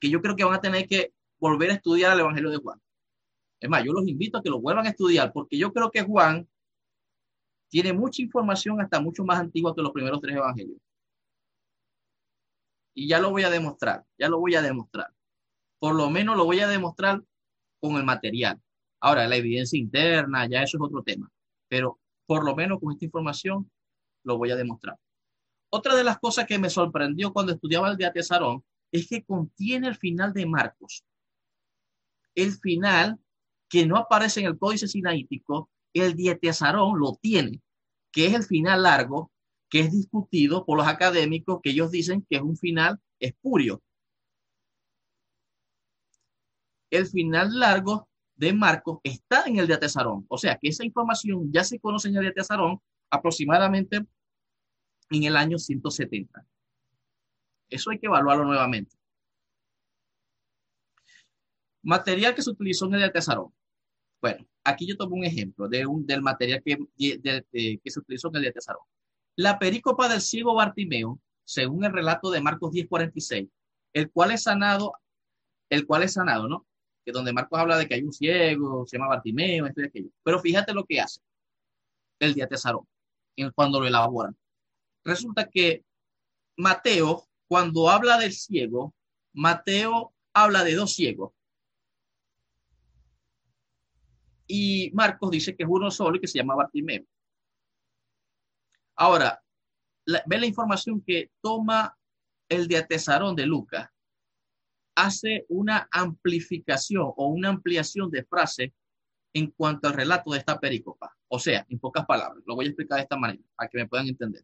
que yo creo que van a tener que volver a estudiar el Evangelio de Juan. Es más, yo los invito a que lo vuelvan a estudiar porque yo creo que Juan tiene mucha información hasta mucho más antigua que los primeros tres evangelios. Y ya lo voy a demostrar, ya lo voy a demostrar. Por lo menos lo voy a demostrar con el material. Ahora, la evidencia interna, ya eso es otro tema. Pero por lo menos con esta información lo voy a demostrar. Otra de las cosas que me sorprendió cuando estudiaba el de Atesarón es que contiene el final de Marcos. El final que no aparece en el códice sinaítico, el dietesarón lo tiene, que es el final largo, que es discutido por los académicos que ellos dicen que es un final espurio. El final largo de Marcos está en el de Atesarón. O sea que esa información ya se conoce en el de Atesarón aproximadamente en el año 170. Eso hay que evaluarlo nuevamente. Material que se utilizó en el de Atesarón. Bueno, aquí yo tomo un ejemplo de un, del material que, se utilizó en el de Atesarón. La perícopa del ciego Bartimeo, según el relato de Marcos 10:46, el cual es sanado, el cual es sanado, ¿no? Que donde Marcos habla de que hay un ciego, se llama Bartimeo, esto y aquello. Pero fíjate lo que hace el día Tesarón, cuando lo elaboran. Resulta que Mateo, cuando habla del ciego, Mateo habla de dos ciegos. Y Marcos dice que es uno solo y que se llama Bartimeo. Ahora, ve la información que toma el de Atesarón de Lucas. Hace una amplificación o una ampliación de frase en cuanto al relato de esta pericopa. O sea, en pocas palabras, lo voy a explicar de esta manera, para que me puedan entender.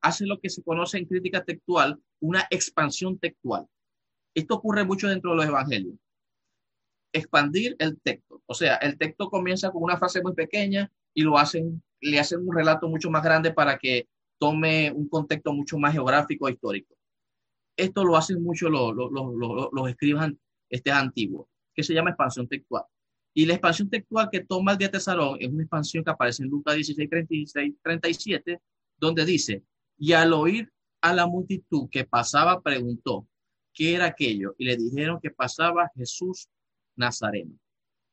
Hace lo que se conoce en crítica textual una expansión textual. Esto ocurre mucho dentro de los evangelios. Expandir el texto. O sea, el texto comienza con una frase muy pequeña y lo hacen le hacen un relato mucho más grande para que tome un contexto mucho más geográfico e histórico. Esto lo hacen mucho los, los, los, los escribas este, antiguos, que se llama expansión textual. Y la expansión textual que toma el día Tesarón es una expansión que aparece en Lucas 16, 36, 37, donde dice, y al oír a la multitud que pasaba, preguntó, ¿qué era aquello? Y le dijeron que pasaba Jesús Nazareno.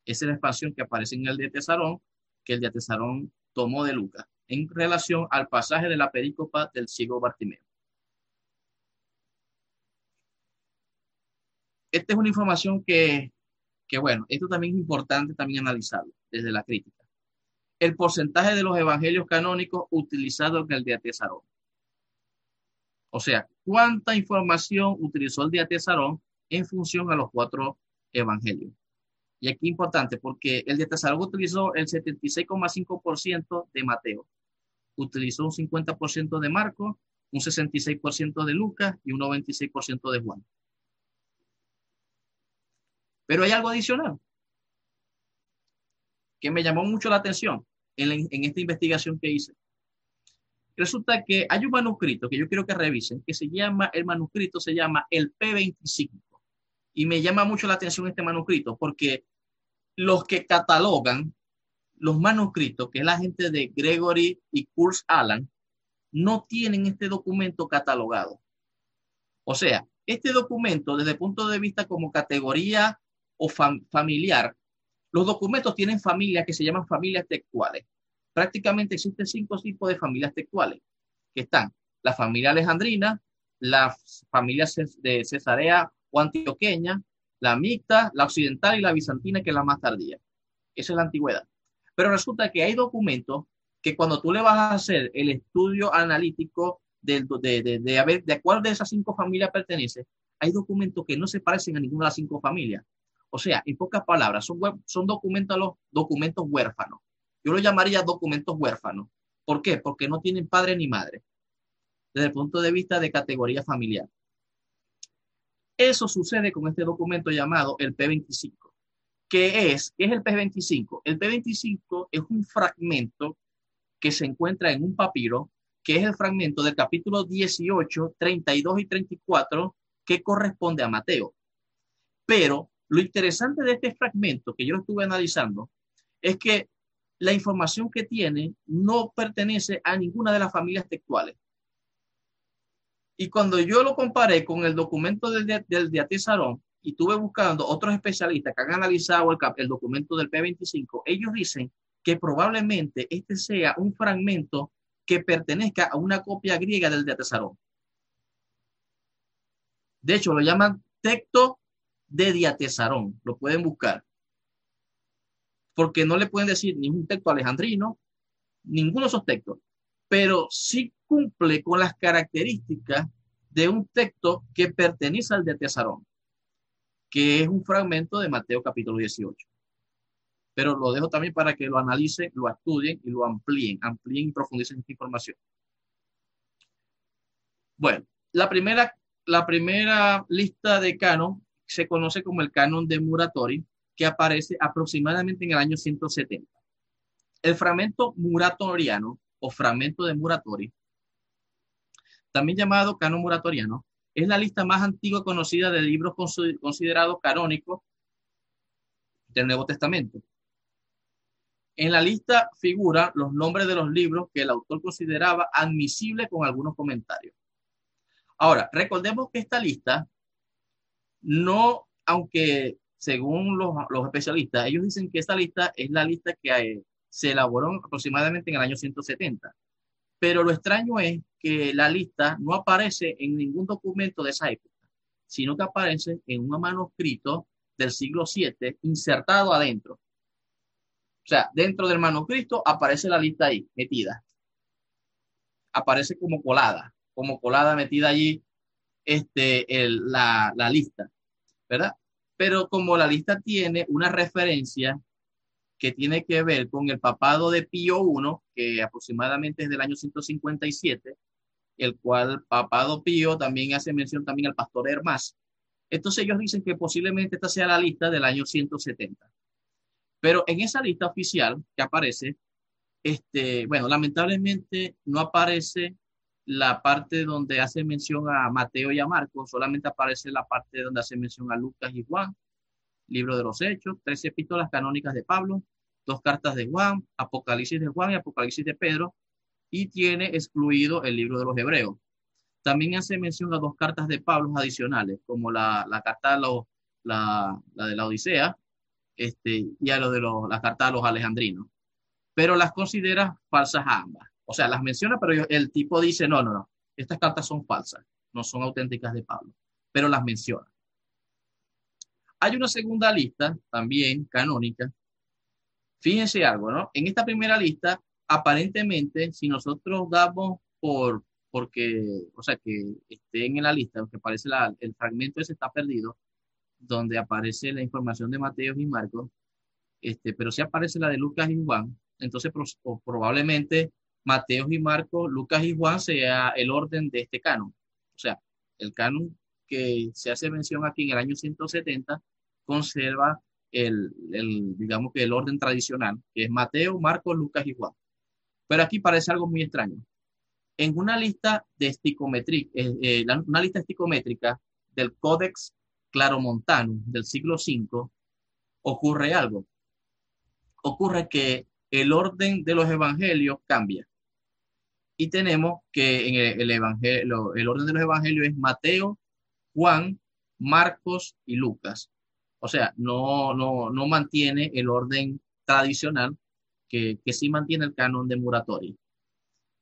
Esa es la expansión que aparece en el de Tesarón, que el de Tesarón tomó de Lucas en relación al pasaje de la perícopa del ciego Bartimeo. Esta es una información que, que, bueno, esto también es importante también analizarlo desde la crítica. El porcentaje de los evangelios canónicos utilizados en el de Atesarón. O sea, cuánta información utilizó el de Atesarón en función a los cuatro evangelios. Y aquí importante porque el de Tesalónica utilizó el 76,5% de Mateo, utilizó un 50% de Marco, un 66% de Lucas y un 96% de Juan. Pero hay algo adicional que me llamó mucho la atención en, en esta investigación que hice. Resulta que hay un manuscrito que yo quiero que revisen, que se llama, el manuscrito se llama el P25. Y me llama mucho la atención este manuscrito porque los que catalogan los manuscritos, que es la gente de Gregory y Kurs Allen, no tienen este documento catalogado. O sea, este documento, desde el punto de vista como categoría o familiar, los documentos tienen familias que se llaman familias textuales. Prácticamente existen cinco tipos de familias textuales, que están la familia alejandrina, las familias de Cesarea o antioqueña, la mixta, la occidental y la bizantina, que es la más tardía. Esa es la antigüedad. Pero resulta que hay documentos que cuando tú le vas a hacer el estudio analítico de, de, de, a ver de cuál de esas cinco familias pertenece, hay documentos que no se parecen a ninguna de las cinco familias. O sea, en pocas palabras, son, son documentos, los documentos huérfanos. Yo lo llamaría documentos huérfanos. ¿Por qué? Porque no tienen padre ni madre, desde el punto de vista de categoría familiar. Eso sucede con este documento llamado el P25. ¿Qué es? ¿Qué es el P25? El P25 es un fragmento que se encuentra en un papiro, que es el fragmento del capítulo 18, 32 y 34, que corresponde a Mateo. Pero lo interesante de este fragmento que yo estuve analizando es que la información que tiene no pertenece a ninguna de las familias textuales. Y cuando yo lo comparé con el documento del, del de y estuve buscando otros especialistas que han analizado el, el documento del P25, ellos dicen que probablemente este sea un fragmento que pertenezca a una copia griega del de Sarón. De hecho, lo llaman texto de Diatesarón. Lo pueden buscar. Porque no le pueden decir ni un texto alejandrino, ninguno de esos textos. Pero sí cumple con las características de un texto que pertenece al de Tesarón, que es un fragmento de Mateo capítulo 18. Pero lo dejo también para que lo analicen, lo estudien y lo amplíen, amplíen y profundicen esta información. Bueno, la primera, la primera lista de canon se conoce como el canon de Muratori, que aparece aproximadamente en el año 170. El fragmento muratoriano o fragmento de Muratori, también llamado canon muratoriano, es la lista más antigua conocida de libros considerados canónicos del Nuevo Testamento. En la lista figuran los nombres de los libros que el autor consideraba admisibles con algunos comentarios. Ahora, recordemos que esta lista no, aunque según los, especialistas, ellos dicen que esta lista es la lista que eh, se elaboró aproximadamente en el año 170. Pero lo extraño es que la lista no aparece en ningún documento de esa época, sino que aparece en un manuscrito del siglo VII insertado adentro. O sea, dentro del manuscrito aparece la lista ahí, metida. Aparece como colada, como colada metida allí este, la, la lista, ¿verdad? Pero como la lista tiene una referencia que tiene que ver con el papado de Pío I, que aproximadamente es del año 157, el cual papado Pío también hace mención también al pastor Hermás. Entonces ellos dicen que posiblemente esta sea la lista del año 170. Pero en esa lista oficial que aparece, este, bueno, lamentablemente no aparece la parte donde hace mención a Mateo y a Marcos, solamente aparece la parte donde hace mención a Lucas y Juan, libro de los Hechos, tres epístolas canónicas de Pablo, dos cartas de Juan, Apocalipsis de Juan y Apocalipsis de Pedro, y tiene excluido el libro de los Hebreos. También hace mención a dos cartas de Pablo adicionales, como la, la carta la, la, de la Odisea este, y a lo de los, la carta de los alejandrinos. Pero las considera falsas ambas. O sea, las menciona, pero el tipo dice, no, no, no, estas cartas son falsas, no son auténticas de Pablo, pero las menciona. Hay una segunda lista, también canónica. Fíjense algo, ¿no? En esta primera lista, aparentemente, si nosotros damos por porque, o sea, que estén en la lista, aunque parece la, el fragmento ese está perdido, donde aparece la información de Mateo y Marcos, este, pero si aparece la de Lucas y Juan, entonces probablemente Mateo y Marcos, Lucas y Juan sea el orden de este canon. O sea, el canon que se hace mención aquí en el año 170 conserva el, el, digamos que el orden tradicional, que es Mateo, Marcos, Lucas y Juan. Pero aquí parece algo muy extraño en una lista de eh, eh, una lista esticométrica del Codex Claromontano del siglo V, ocurre algo. Ocurre que el orden de los evangelios cambia. Y tenemos que en el, evangelio, el orden de los evangelios es Mateo, Juan, Marcos y Lucas. O sea, no, no, no mantiene el orden tradicional que, que sí mantiene el canon de Muratori.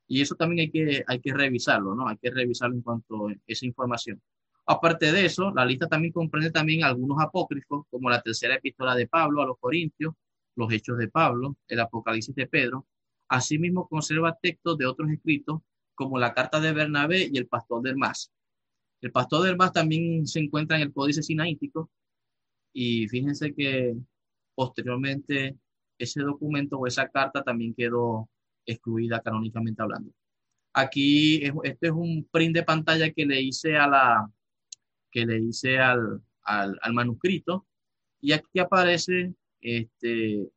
Y eso también hay que, hay que revisarlo, ¿no? Hay que revisarlo en cuanto a esa información. Aparte de eso, la lista también comprende también algunos apócrifos, como la tercera epístola de Pablo a los Corintios, los Hechos de Pablo, el Apocalipsis de Pedro. Asimismo, conserva textos de otros escritos, como la carta de Bernabé y el pastor del Mas. El pastor del Mas también se encuentra en el Códice Sinaítico, y fíjense que posteriormente ese documento o esa carta también quedó excluida canónicamente hablando. Aquí, este es un print de pantalla que le hice a la, que le hice al, al, manuscrito y aquí aparece este,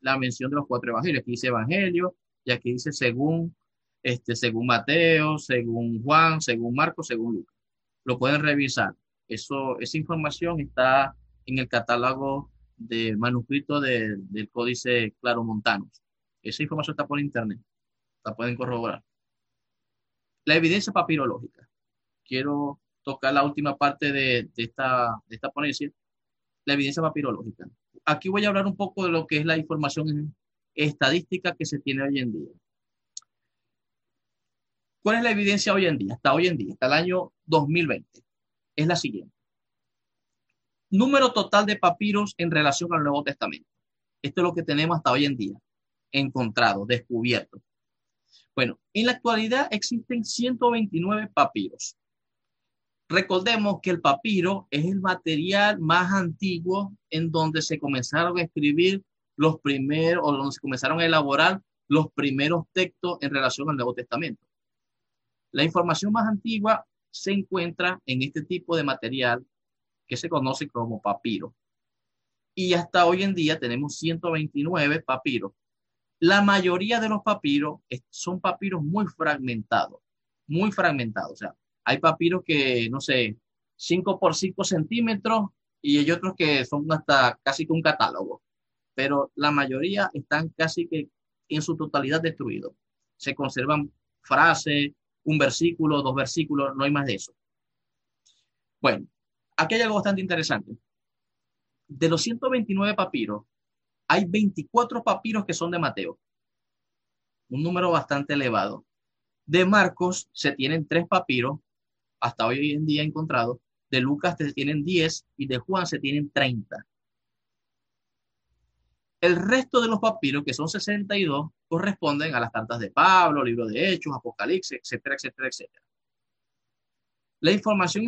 la mención de los cuatro evangelios. Aquí dice evangelio y aquí dice según, este, según Mateo, según Juan, según Marcos, según Lucas. Lo pueden revisar. Eso, esa información está en el catálogo de manuscrito del Códice Claro Montanos. Esa información está por internet, la pueden corroborar. La evidencia papirológica. Quiero tocar la última parte de esta ponencia, la evidencia papirológica. Aquí voy a hablar un poco de lo que es la información estadística que se tiene hoy en día. ¿Cuál es la evidencia hoy en día? Hasta hoy en día, hasta el año 2020. Es la siguiente. Número total de papiros en relación al Nuevo Testamento. Esto es lo que tenemos hasta hoy en día encontrado, descubierto. Bueno, en la actualidad existen 129 papiros. Recordemos que el papiro es el material más antiguo en donde se comenzaron a escribir los primeros, o donde se comenzaron a elaborar los primeros textos en relación al Nuevo Testamento. La información más antigua se encuentra en este tipo de material que se conoce como papiro. Y hasta hoy en día tenemos 129 papiros. La mayoría de los papiros son papiros muy fragmentados, muy fragmentados. O sea, hay papiros que, no sé, 5 por 5 centímetros y hay otros que son hasta casi que un catálogo. Pero la mayoría están casi que en su totalidad destruidos. Se conservan frases, un versículo, dos versículos, no hay más de eso. Bueno, aquí hay algo bastante interesante. De los 129 papiros, hay 24 papiros que son de Mateo, un número bastante elevado. De Marcos se tienen tres papiros, hasta hoy en día encontrados. De Lucas se tienen 10 y de Juan se tienen 30. El resto de los papiros, que son 62, corresponden a las cartas de Pablo, libro de Hechos, Apocalipsis, etcétera, etcétera, etcétera. La información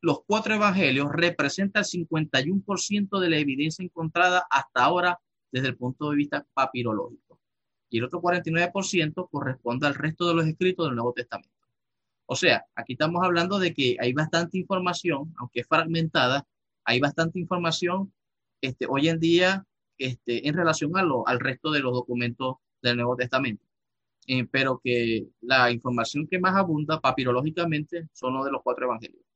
los cuatro evangelios representa el 51% de la evidencia encontrada hasta ahora desde el punto de vista papirológico. Y el otro 49% corresponde al resto de los escritos del Nuevo Testamento. O sea, aquí estamos hablando de que hay bastante información, aunque fragmentada, hay bastante información este, hoy en día este, en relación a lo, al resto de los documentos del Nuevo Testamento. Eh, pero que la información que más abunda papirológicamente son los de los cuatro evangelios.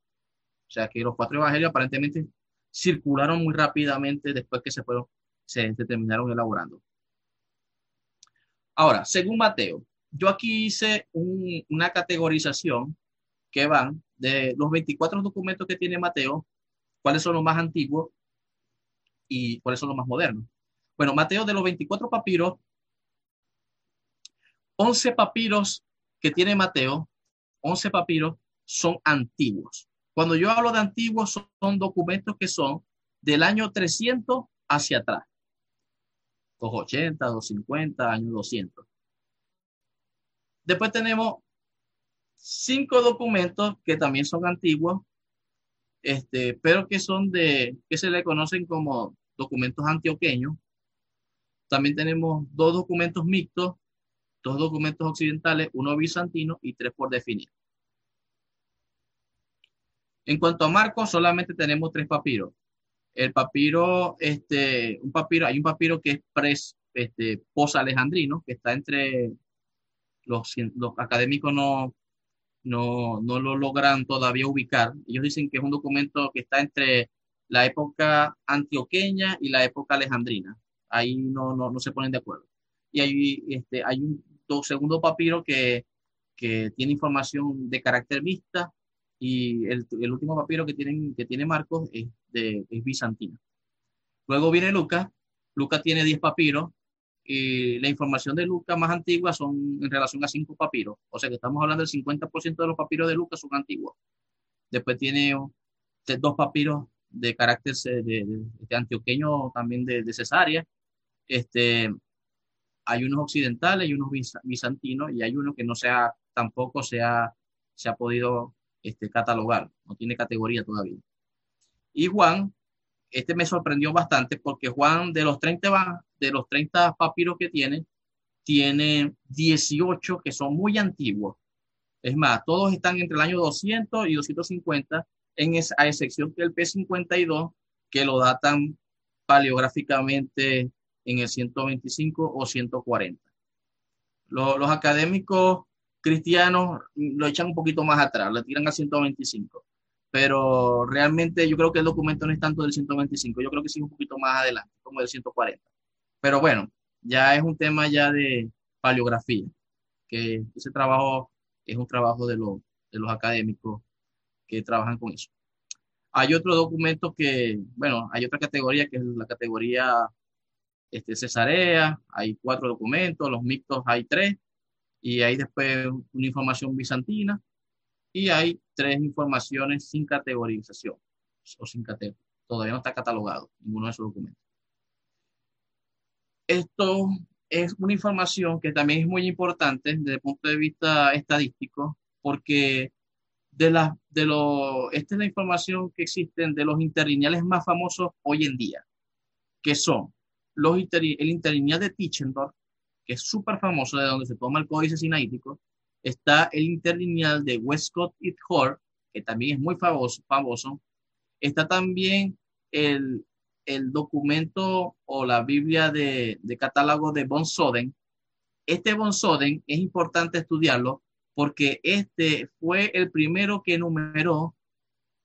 O sea que los cuatro evangelios aparentemente circularon muy rápidamente después que se, fueron, se, terminaron elaborando. Ahora, según Mateo, yo aquí hice una categorización que van de los 24 documentos que tiene Mateo, cuáles son los más antiguos y cuáles son los más modernos. Bueno, Mateo, de los 24 papiros, 11 papiros que tiene Mateo, 11 papiros son antiguos. Cuando yo hablo de antiguos, son, documentos que son del año 300 hacia atrás. 280, 250, año 200. Después tenemos cinco documentos que también son antiguos, este, pero que son de, que se le conocen como documentos antioqueños. También tenemos dos documentos mixtos, dos documentos occidentales, uno bizantino y tres por definir. En cuanto a Marcos, solamente tenemos tres papiros. El papiro, este, un papiro, hay un papiro que es pres, este, post-alejandrino, que está entre los, los académicos no, no, no lo logran todavía ubicar. Ellos dicen que es un documento que está entre la época antioqueña y la época alejandrina. Ahí no, no, no se ponen de acuerdo. Y hay, este, hay un segundo papiro que, que tiene información de carácter vista y el, el, último papiro que, tienen, que tiene Marcos es, de, es bizantino. Luego viene Lucas. Lucas tiene 10 papiros y la información de Lucas más antigua son en relación a 5 papiros. O sea que estamos hablando del 50% de los papiros de Lucas son antiguos. Después tiene dos papiros de carácter de, de, antioqueño también de, cesárea. Este, hay unos occidentales y unos bizantinos y hay uno que no tampoco se ha, se ha podido este, catalogar, no tiene categoría todavía. Y Juan, este me sorprendió bastante porque Juan de los 30, de los 30 papiros que tiene, tiene 18 que son muy antiguos. Es más, todos están entre el año 200 y 250 en esa, a excepción que el P52, que lo datan paleográficamente en el 125 o 140. los académicos cristianos lo echan un poquito más atrás, lo tiran a 125. Pero realmente yo creo que el documento no es tanto del 125, yo creo que sí un poquito más adelante, como del 140. Pero bueno, ya es un tema ya de paleografía, que ese trabajo es un trabajo de, de los académicos que trabajan con eso. Hay otro documento que, bueno, hay otra categoría que es la categoría este, cesarea, hay cuatro documentos, los mixtos hay tres, y hay después una información bizantina, y hay tres informaciones sin categorización, o sin categoría. Todavía no está catalogado ninguno de esos documentos. Esto es una información que también es muy importante desde el punto de vista estadístico, porque de la, de lo, esta es la información que existen de los interlineales más famosos hoy en día, que son los el interlineal de Tischendorf, que es súper famoso, de donde se toma el códice sinaítico, está el interlineal de Westcott y Hort, que también es muy famoso, famoso. Está también el, documento o la Biblia de, catálogo de Von Soden. Este Von Soden es importante estudiarlo porque este fue el primero que enumeró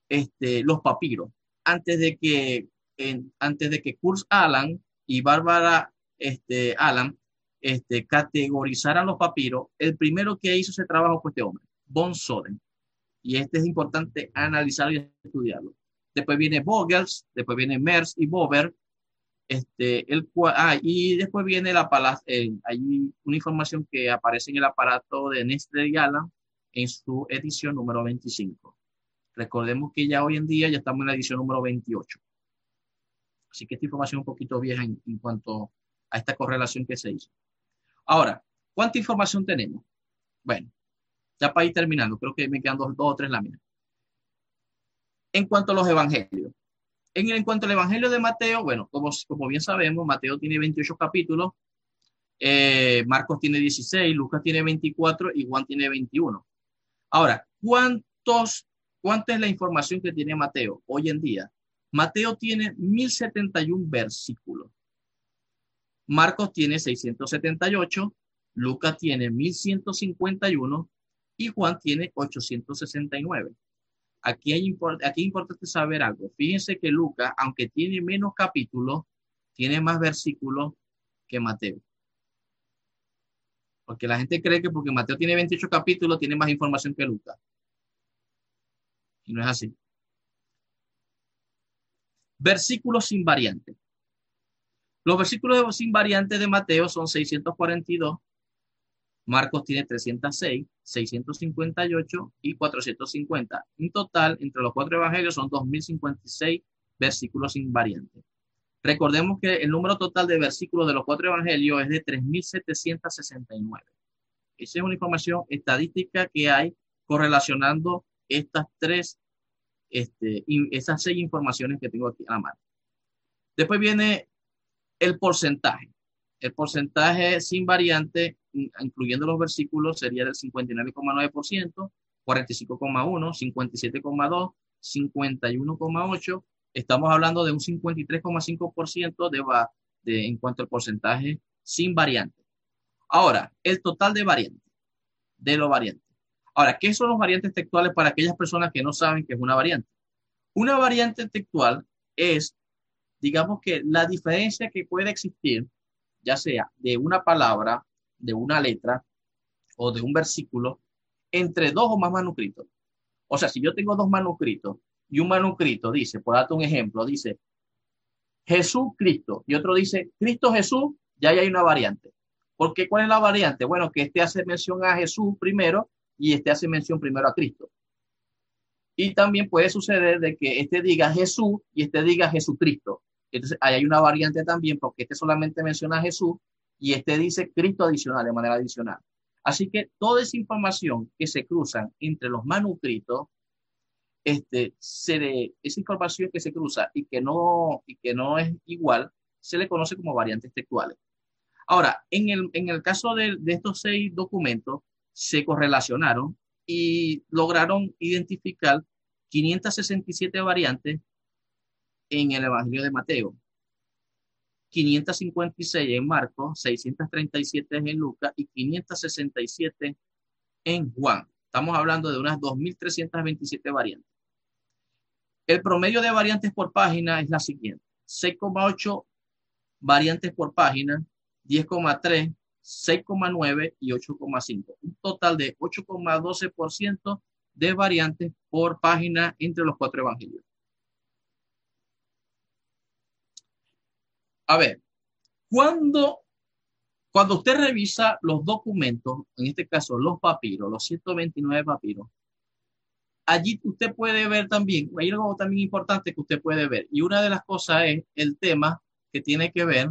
este, los papiros antes de que antes de que Kurt Alan y Bárbara este, Alan este, categorizaran los papiros, el primero que hizo ese trabajo fue este hombre, Von Soden. Y este es importante analizarlo y estudiarlo. Después viene Vogels, después viene Mers y Bober. Este, el, ah, y después viene la eh, hay una información que aparece en el aparato de Nestle y Alan en su edición número 25. Recordemos que ya hoy en día ya estamos en la edición número 28. Así que esta información es un poquito vieja en, cuanto a esta correlación que se hizo. Ahora, ¿cuánta información tenemos? Bueno, ya para ir terminando, creo que me quedan dos, o tres láminas. En cuanto a los evangelios. En, en cuanto al evangelio de Mateo, bueno, como, como bien sabemos, Mateo tiene 28 capítulos, eh, Marcos tiene 16, Lucas tiene 24 y Juan tiene 21. Ahora, ¿cuántos, ¿cuánta es la información que tiene Mateo hoy en día? Mateo tiene 1071 versículos. Marcos tiene 678, Lucas tiene 1151 y Juan tiene 869. Aquí, hay, aquí es importante saber algo. Fíjense que Lucas, aunque tiene menos capítulos, tiene más versículos que Mateo. Porque la gente cree que porque Mateo tiene 28 capítulos, tiene más información que Lucas. Y no es así. Versículos sin variante. Los versículos sin variante de Mateo son 642, Marcos tiene 306, 658 y 450. En total, entre los cuatro evangelios son 2056 versículos sin variante. Recordemos que el número total de versículos de los cuatro evangelios es de 3769. Esa es una información estadística que hay correlacionando estas tres este, seis informaciones que tengo aquí a la mano. Después viene el porcentaje. El porcentaje sin variante, incluyendo los versículos, sería del 59,9%, 45,1, 57,2, 51,8. Estamos hablando de un 53,5% de, de, en cuanto al porcentaje sin variante. Ahora, el total de variantes, de los variantes. Ahora, ¿qué son los variantes textuales para aquellas personas que no saben qué es una variante? Una variante textual es, digamos que la diferencia que puede existir, ya sea de una palabra, de una letra o de un versículo, entre dos o más manuscritos. O sea, si yo tengo dos manuscritos y un manuscrito dice, por darte un ejemplo, dice Jesús Cristo y otro dice Cristo Jesús, ya hay una variante. ¿Por qué? ¿Cuál es la variante? Bueno, que este hace mención a Jesús primero y este hace mención primero a Cristo. Y también puede suceder de que este diga Jesús y este diga Jesucristo. Entonces, ahí hay una variante también porque este solamente menciona a Jesús y este dice Cristo adicional, de manera adicional. Así que toda esa información que se cruzan entre los manuscritos, este, se esa información que se cruza y que, no, y que no es igual, se le conoce como variantes textuales. Ahora, en el, en el caso de, de estos seis documentos, se correlacionaron y lograron identificar 567 variantes en el Evangelio de Mateo, 556 en Marcos, 637 en Lucas y 567 en Juan. Estamos hablando de unas 2.327 variantes. El promedio de variantes por página es la siguiente. 6,8 variantes por página, 10,3 6,9 y 8,5. Un total de 8,12% de variantes por página entre los cuatro evangelios. A ver, cuando, cuando usted revisa los documentos, en este caso los papiros, los 129 papiros, allí usted puede ver también, hay algo también importante que usted puede ver, y una de las cosas es el tema que tiene que ver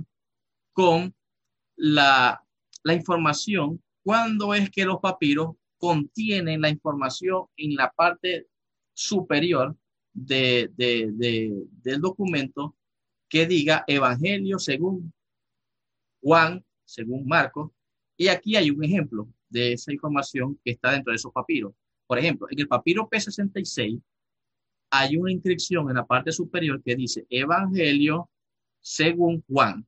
con la la información cuando es que los papiros contienen la información en la parte superior de, del documento que diga Evangelio según Juan, según Marcos. Y aquí hay un ejemplo. de esa información que está dentro de esos papiros. Por ejemplo, en el papiro P66 hay una inscripción en la parte superior que dice Evangelio según Juan.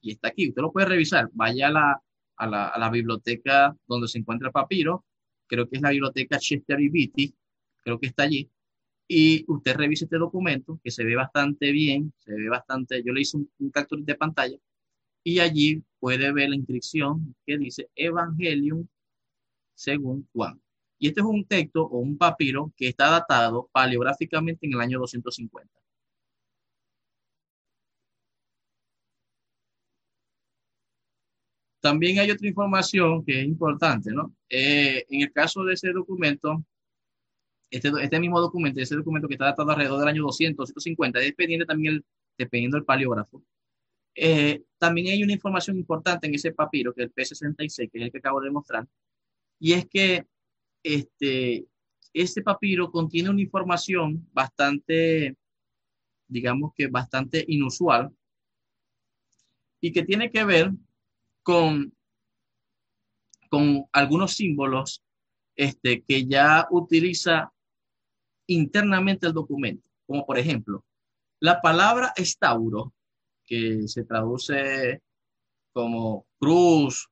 Y está aquí, usted lo puede revisar. Vaya a la, a la, biblioteca donde se encuentra el papiro, creo que es la biblioteca Chester y creo que está allí. Y usted revise este documento que se ve bastante bien, se ve bastante, yo le hice un, un de pantalla y allí puede ver la inscripción que dice Evangelium según Juan. Y este es un texto o un papiro que está datado paleográficamente en el año 250. También hay otra información que es importante, ¿no? Eh, en el caso de ese documento, este, este, mismo documento, ese documento que está datado alrededor del año 200, 250, dependiendo también, dependiendo del paleógrafo, eh, también hay una información importante en ese papiro, que es el P66, que es el que acabo de mostrar, y es que este, este papiro contiene una información bastante, digamos que bastante inusual, y que tiene que ver con, con algunos símbolos este, que ya utiliza internamente el documento, como por ejemplo, la palabra estauro que se traduce como cruz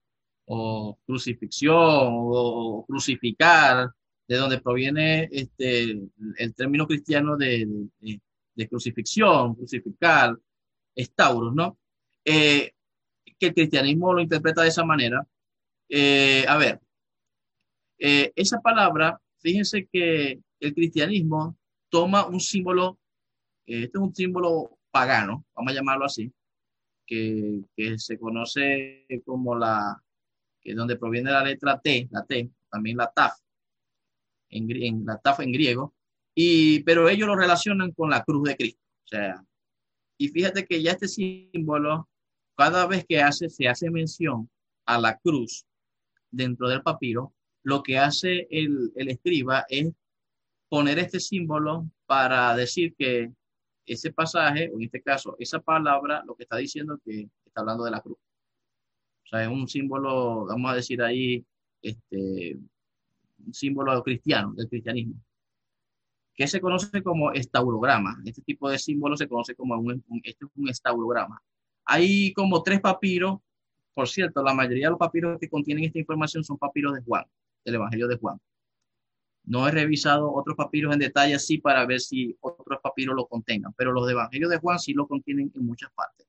o crucifixión o crucificar, de donde proviene este, el término cristiano de, crucifixión, crucificar, estauros, ¿no? Eh, que el cristianismo lo interpreta de esa manera. Eh, a ver, eh, esa palabra, fíjense que el cristianismo toma un símbolo, este es un símbolo pagano, vamos a llamarlo así, que, se conoce como la, que es donde proviene la letra T, la T, también la TAF, en, la TAF en griego, y, pero ellos lo relacionan con la cruz de Cristo. O sea, y fíjate que ya este símbolo, cada vez que hace, se hace mención a la cruz dentro del papiro, lo que hace el, el escriba es poner este símbolo para decir que ese pasaje, o en este caso, esa palabra, lo que está diciendo es que está hablando de la cruz. O sea, es un símbolo, vamos a decir ahí, este, un símbolo cristiano, del cristianismo, que se conoce como estaurograma. Este tipo de símbolo se conoce como un, este es un estaurograma. Hay como tres papiros, por cierto, la mayoría de los papiros que contienen esta información son papiros de Juan, del Evangelio de Juan. No he revisado otros papiros en detalle así para ver si otros papiros lo contengan, pero los de Evangelio de Juan sí lo contienen en muchas partes.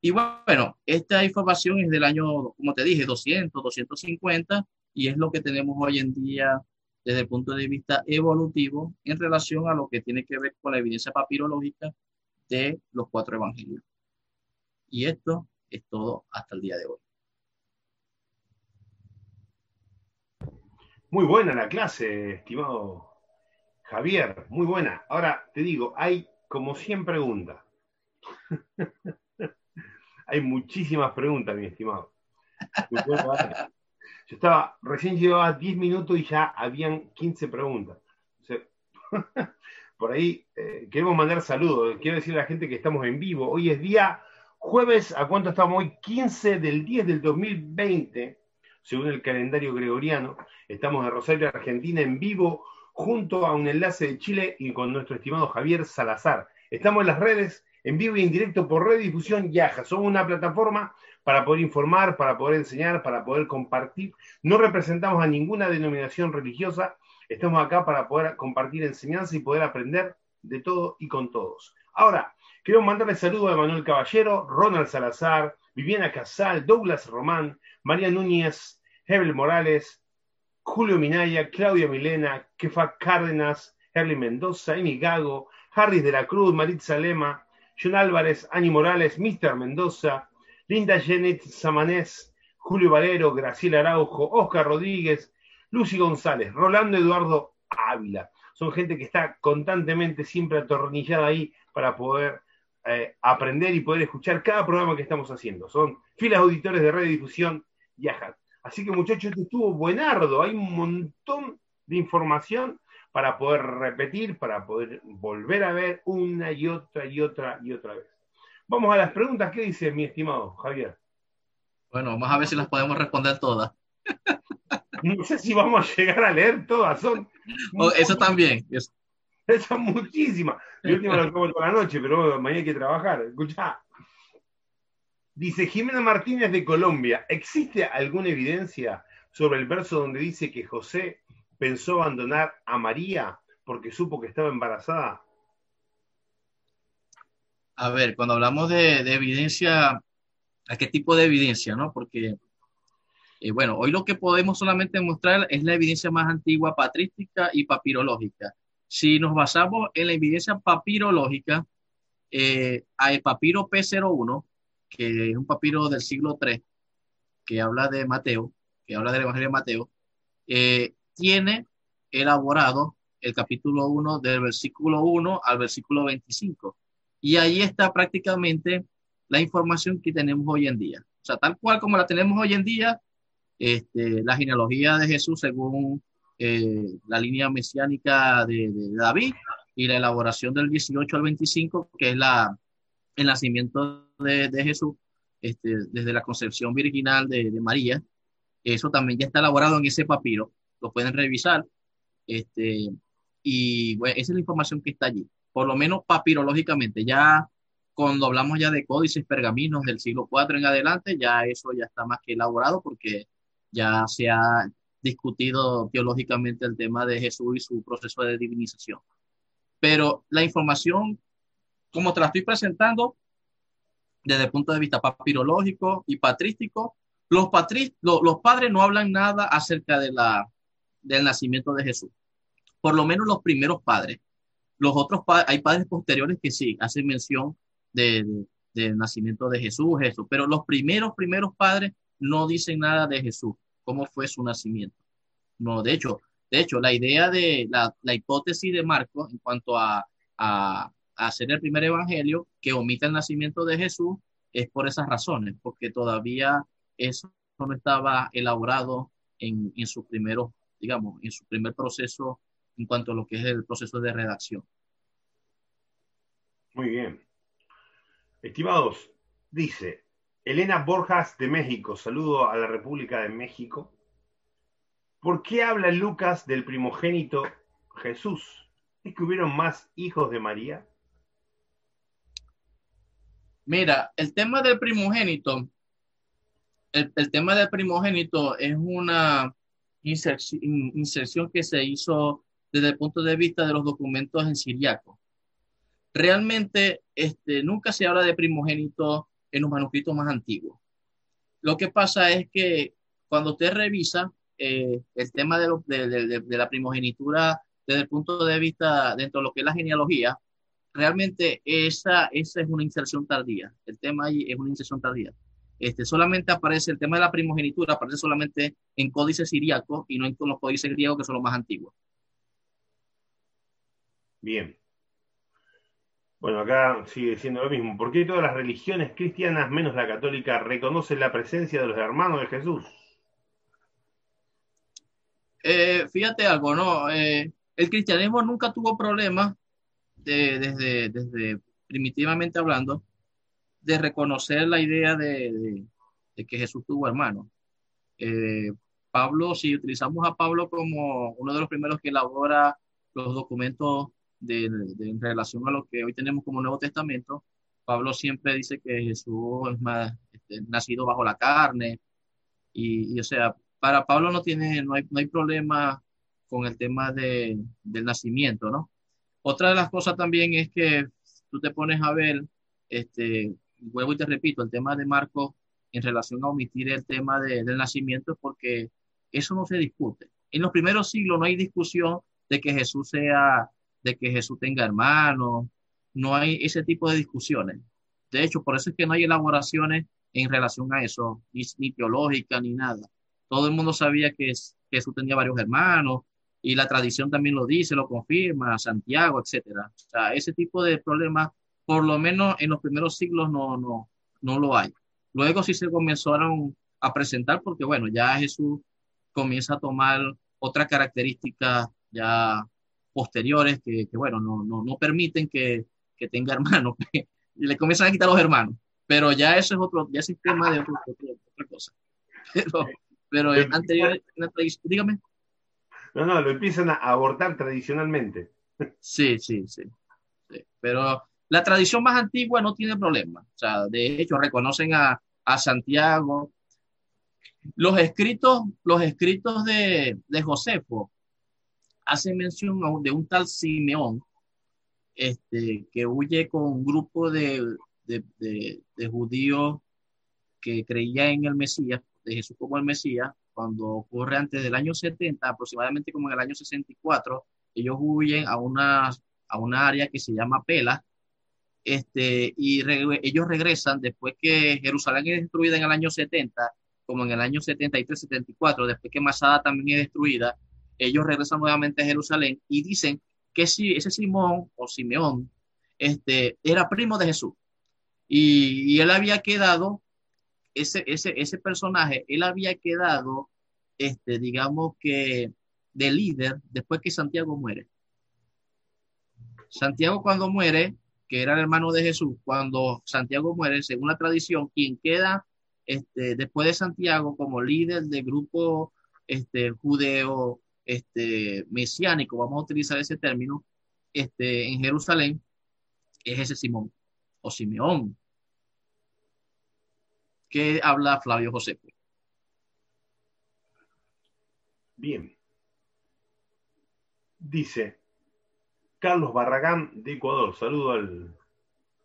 Y bueno, esta información es del año, como te dije, 200, 250, y es lo que tenemos hoy en día desde el punto de vista evolutivo en relación a lo que tiene que ver con la evidencia papirológica de los cuatro evangelios. Y esto es todo hasta el día de hoy. Muy buena la clase, estimado Javier, muy buena. Ahora te digo, hay como 100 preguntas. *laughs* hay muchísimas preguntas, mi estimado. Yo estaba, recién llevaba 10 minutos y ya habían 15 preguntas. *laughs* por ahí eh, queremos mandar saludos. Quiero decirle a la gente que estamos en vivo. Hoy es día jueves, ¿a cuánto estamos hoy? 15 del 10 del 2020 según el calendario gregoriano. Estamos de Rosario, Argentina, en vivo, junto a un enlace de Chile y con nuestro estimado Javier Salazar. Estamos en las redes, en vivo y en directo por Red Difusión Yaja. Somos una plataforma para poder informar, para poder enseñar, para poder compartir. No representamos a ninguna denominación religiosa. Estamos acá para poder compartir enseñanza y poder aprender de todo y con todos. Ahora, quiero mandarle saludos a Manuel Caballero, Ronald Salazar, Viviana Casal, Douglas Román, María Núñez, Hebel Morales, Julio Minaya, Claudia Milena, Kefa Cárdenas, Herly Mendoza, Emi Gago, Harris de la Cruz, Maritza Lema, John Álvarez, Ani Morales, Mr. Mendoza, Linda Janet Samanés, Julio Valero, Graciela Araujo, Oscar Rodríguez, Lucy González, Rolando Eduardo Ávila. Son gente que está constantemente siempre atornillada ahí para poder eh, aprender y poder escuchar cada programa que estamos haciendo. Son filas auditores de red difusión Así que muchachos, esto estuvo buenardo, hay un montón de información para poder repetir, para poder volver a ver una y otra y otra y otra vez. Vamos a las preguntas, ¿qué dice mi estimado Javier? Bueno, vamos a ver si las podemos responder todas. No sé si vamos a llegar a leer todas, son. eso también. Eso. Son muchísimas. Yo último lo como toda la noche, pero mañana hay que trabajar. Escucha. Dice Jimena Martínez de Colombia, ¿existe alguna evidencia sobre el verso donde dice que José pensó abandonar a María porque supo que estaba embarazada? A ver, cuando hablamos de, evidencia, ¿a qué tipo de evidencia, no? Porque, eh, bueno, hoy lo que podemos solamente mostrar es la evidencia más antigua patrística y papirológica. Si nos basamos en la evidencia papirológica, eh, el papiro P01, que es un papiro del siglo III, que habla de Mateo, que habla del Evangelio de Mateo, eh, tiene elaborado el capítulo 1 del versículo 1 al versículo 25. Y ahí está prácticamente la información que tenemos hoy en día. O sea, tal cual como la tenemos hoy en día, este, la genealogía de Jesús según eh, la línea mesiánica de, David y la elaboración del 18 al 25, que es la, el nacimiento de, Jesús este, desde la concepción virginal de, María. Eso también ya está elaborado en ese papiro, lo pueden revisar. Este, y bueno, esa es la información que está allí, por lo menos papirológicamente. Ya cuando hablamos ya de códices pergaminos del siglo IV en adelante, ya eso ya está más que elaborado porque ya se ha discutido teológicamente el tema de Jesús y su proceso de divinización. Pero la información, como te la estoy presentando, desde el punto de vista papirológico y patrístico, los, los padres no hablan nada acerca de la, del nacimiento de Jesús. Por lo menos los primeros padres. Los otros hay padres posteriores que sí, hacen mención del nacimiento de Jesús, pero los primeros, primeros padres no dicen nada de Jesús, cómo fue su nacimiento. No, de hecho, de hecho, la idea de la, la hipótesis de Marcos en cuanto a, a, hacer el primer evangelio que omita el nacimiento de Jesús es por esas razones, porque todavía eso no estaba elaborado en, sus primeros, digamos, en su primer proceso en cuanto a lo que es el proceso de redacción. Muy bien. Estimados, dice Elena Borjas de México, saludo a la República de México. ¿Por qué habla Lucas del primogénito Jesús? ¿Es que hubieron más hijos de María? Mira, el tema del primogénito el, tema del primogénito es una inserción, que se hizo desde el punto de vista de los documentos en siriaco. Realmente este, nunca se habla de primogénito en los manuscritos más antiguos. Lo que pasa es que cuando usted revisa eh, el tema de, de, la primogenitura desde el punto de vista dentro de lo que es la genealogía, realmente esa, esa es una inserción tardía. El tema ahí es una inserción tardía. Este, solamente aparece el tema de la primogenitura, aparece solamente en códices siríacos y no en los códices griegos que son los más antiguos. Bien. Bueno, acá sigue siendo lo mismo. ¿Por qué todas las religiones cristianas, menos la católica, reconocen la presencia de los hermanos de Jesús? Eh, fíjate algo, ¿no? Eh, el cristianismo nunca tuvo problemas desde, primitivamente hablando de reconocer la idea de, que Jesús tuvo hermanos. Eh, Pablo, si utilizamos a Pablo como uno de los primeros que elabora los documentos de, en relación a lo que hoy tenemos como Nuevo Testamento, Pablo siempre dice que Jesús es más este, nacido bajo la carne y, o sea, para Pablo no tiene, no hay, no hay problema con el tema de, del nacimiento, ¿no? Otra de las cosas también es que tú te pones a ver este, vuelvo y te repito, el tema de Marco en relación a omitir el tema del nacimiento porque eso no se discute. En los primeros siglos no hay discusión de que Jesús sea, de que Jesús tenga hermanos, no hay ese tipo de discusiones. De hecho, por eso es que no hay elaboraciones en relación a eso, ni, ni teológica ni nada. Todo el mundo sabía que Jesús tenía varios hermanos y la tradición también lo dice, lo confirma, Santiago, etcétera. O sea, ese tipo de problemas por lo menos en los primeros siglos no, no, no lo hay. Luego sí se comenzaron a presentar porque, bueno, ya Jesús comienza a tomar otras características ya posteriores que, que bueno, no, no, no permiten que, que tenga *laughs* hermanos y le comienzan a quitar los hermanos. Pero ya eso es otro, ya es tema de otra cosa. *laughs* Pero, pero en anterior, dígame. No, no, lo empiezan a abortar tradicionalmente. Sí, sí, sí. Pero la tradición más antigua no tiene problema. O sea, de hecho, reconocen a, a Santiago. Los escritos, los escritos de, de Josefo hacen mención de un tal Simeón, este, que huye con un grupo de, de, de, judíos que creía en el Mesías, de Jesús como el Mesías, cuando ocurre antes del año 70, aproximadamente como en el año 64, ellos huyen a una, a una área que se llama Pela, este, y ellos regresan después que Jerusalén es destruida en el año 70, como en el año 73, 74, después que Masada también es destruida, ellos regresan nuevamente a Jerusalén y dicen que si ese Simón o Simeón este, era primo de Jesús. Y, él había quedado, ese, ese, ese personaje, él había quedado, este, digamos que, de líder después que Santiago muere. Santiago cuando muere, que era el hermano de Jesús, cuando Santiago muere, según la tradición, quien queda este, después de Santiago como líder del grupo este, judeo este, mesiánico, vamos a utilizar ese término, este, en Jerusalén, es ese Simón o Simeón, que habla Flavio José. Bien. Dice Carlos Barragán de Ecuador. Saludo al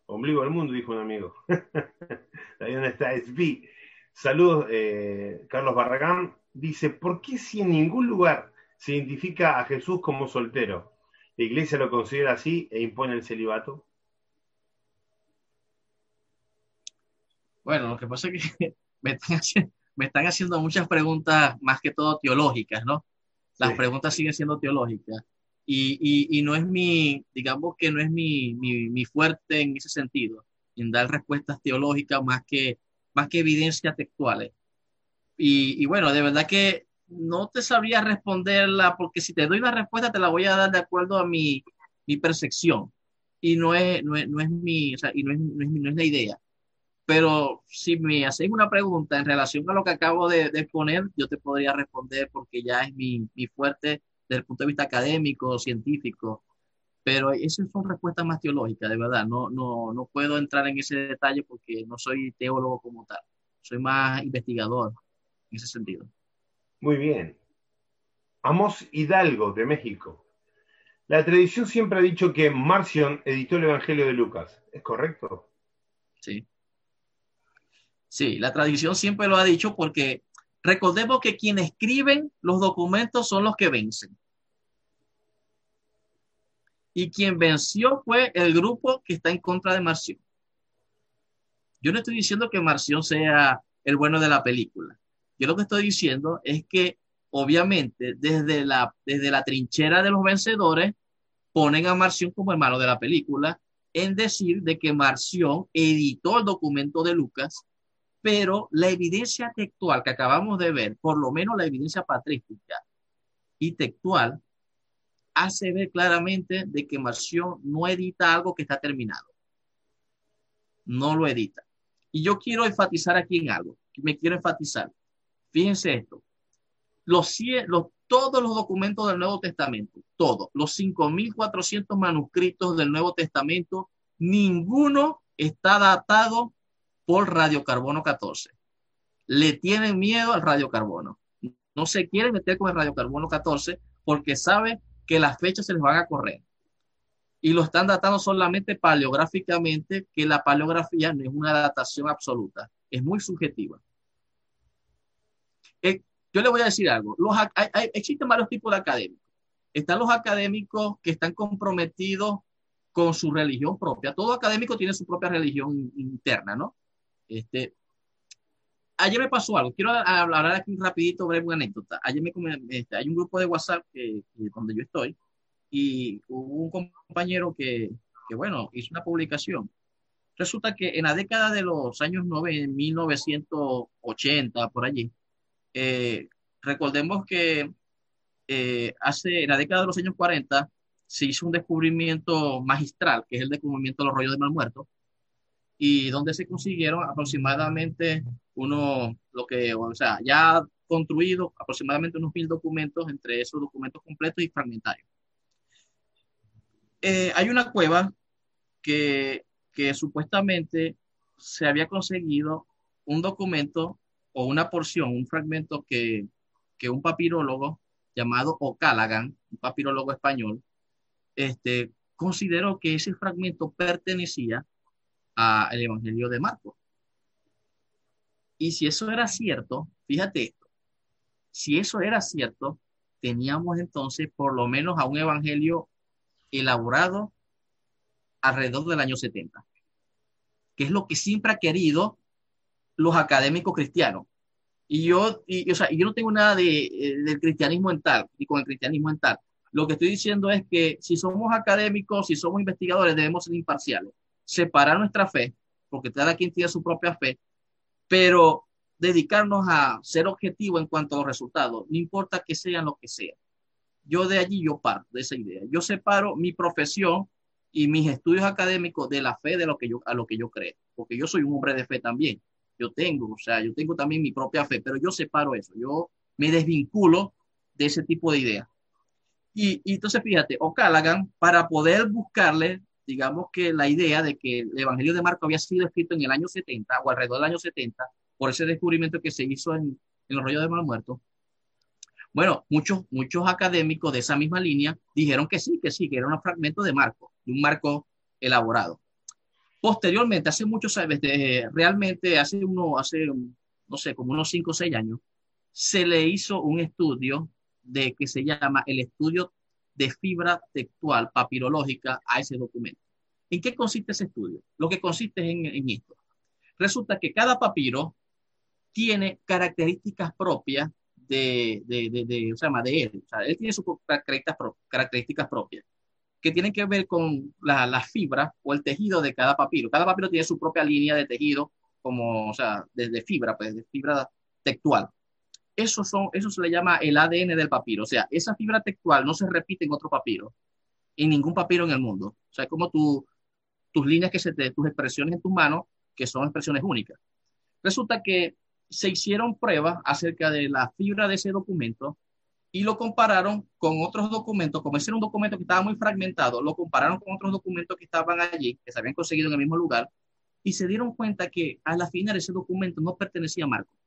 ombligo del mundo, dijo un amigo. *laughs* Ahí donde está SB. Saludos, eh, Carlos Barragán. Dice, ¿por qué si en ningún lugar se identifica a Jesús como soltero? ¿La iglesia lo considera así e impone el celibato? Bueno, lo que pasa es que *laughs* me están, haciendo, muchas preguntas, más que todo teológicas, ¿no? Las preguntas siguen siendo teológicas. Y, no es mi, digamos que no es mi, fuerte en ese sentido, en dar respuestas teológicas más que, más que evidencias textuales. Y, bueno, de verdad que no te sabría responderla, porque si te doy una respuesta te la voy a dar de acuerdo a mi, percepción. Y no es, no es, mi, o sea, y no es, no es la idea. Pero si me hacéis una pregunta en relación a lo que acabo de, exponer, yo te podría responder porque ya es mi, fuerte desde el punto de vista académico, científico. Pero esas son respuestas más teológicas, de verdad. No, no, no puedo entrar en ese detalle porque no soy teólogo como tal. Soy más investigador en ese sentido. Muy bien. Amos Hidalgo, de México. La tradición siempre ha dicho que Marcion editó el Evangelio de Lucas. ¿Es correcto? Sí. Sí, la tradición siempre lo ha dicho porque recordemos que quienes escriben los documentos son los que vencen. Y quien venció fue el grupo que está en contra de Marción. Yo no estoy diciendo que Marción sea el bueno de la película. Yo lo que estoy diciendo es que obviamente desde la, desde la trinchera de los vencedores ponen a Marción como el malo de la película en decir de que Marción editó el documento de Lucas pero la evidencia textual que acabamos de ver, por lo menos la evidencia patrística y textual, hace ver claramente de que Marción no edita algo que está terminado. No lo edita. Y yo quiero enfatizar aquí en algo, me quiero enfatizar. Fíjense esto. Los, los, todos los documentos del Nuevo Testamento, todos, los 5.400 manuscritos del Nuevo Testamento, ninguno está datado por radiocarbono 14. Le tienen miedo al radiocarbono. No se quieren meter con el radiocarbono 14 porque saben que las fechas se les van a correr. Y lo están datando solamente paleográficamente, que la paleografía no es una datación absoluta, es muy subjetiva. Eh, yo le voy a decir algo. Los, existen varios tipos de académicos. Están los académicos que están comprometidos con su religión propia. Todo académico tiene su propia religión interna, ¿no? Este, ayer me pasó algo. Quiero hablar aquí rapidito, breve una anécdota. Ayer me, este, hay un grupo de WhatsApp que, donde yo estoy y hubo un compañero que, que, bueno, hizo una publicación. Resulta que en la década de los años 9, 1980, por allí, eh, recordemos que eh, hace, en la década de los años 40 se hizo un descubrimiento magistral, que es el descubrimiento de los rollos de mal muerto, y donde se consiguieron aproximadamente uno, lo que, o sea, ya construido aproximadamente unos mil documentos, entre esos documentos completos y fragmentarios. Eh, hay una cueva que, que supuestamente se había conseguido un documento o una porción, un fragmento que, que un papirólogo llamado O'Callaghan, un papirólogo español, este, consideró que ese fragmento pertenecía al Evangelio de Marcos. Y si eso era cierto, fíjate esto, si eso era cierto, teníamos entonces por lo menos a un Evangelio elaborado alrededor del año 70, que es lo que siempre ha querido los académicos cristianos. Y yo, y, o sea, yo no tengo nada de, eh, del cristianismo en tal, ni con el cristianismo en tal. Lo que estoy diciendo es que si somos académicos, si somos investigadores, debemos ser imparciales, separar nuestra fe, porque cada quien tiene su propia fe, pero dedicarnos a ser objetivo en cuanto a los resultados, no importa que sean lo que sea. Yo de allí yo parto de esa idea. Yo separo mi profesión y mis estudios académicos de la fe de lo que yo a lo que yo creo, porque yo soy un hombre de fe también. Yo tengo, o sea, yo tengo también mi propia fe, pero yo separo eso. Yo me desvinculo de ese tipo de ideas. Y, entonces, fíjate, O'Callaghan, para poder buscarle, digamos que la idea de que el Evangelio de Marco había sido escrito en el año 70 o alrededor del año 70, por ese descubrimiento que se hizo en, en los rollos de Mal Muerto, bueno, muchos, muchos académicos de esa misma línea dijeron que sí, que sí, que era un fragmento de Marco, de un marco elaborado. Posteriormente, hace muchos años, realmente hace uno, hace, no sé, como unos 5 o 6 años, se le hizo un estudio de que se llama el estudio de fibra textual papirológica a ese documento. ¿En qué consiste ese estudio? Lo que consiste en, esto. Resulta que cada papiro tiene características propias de, de, de, de, o sea, de él. Él tiene sus características, propias que tienen que ver con la, la, fibra o el tejido de cada papiro. Cada papiro tiene su propia línea de tejido, como, o sea, de, fibra, pues, de fibra textual eso, son, eso se le llama el ADN del papiro. O sea, esa fibra textual no se repite en otro papiro, en ningún papiro en el mundo. O sea, es como tu, tus líneas que se te, tus expresiones en tus manos, que son expresiones únicas. Resulta que se hicieron pruebas acerca de la fibra de ese documento y lo compararon con otros documentos, como ese era un documento que estaba muy fragmentado, lo compararon con otros documentos que estaban allí, que se habían conseguido en el mismo lugar, y se dieron cuenta que a la final ese documento no pertenecía a Marco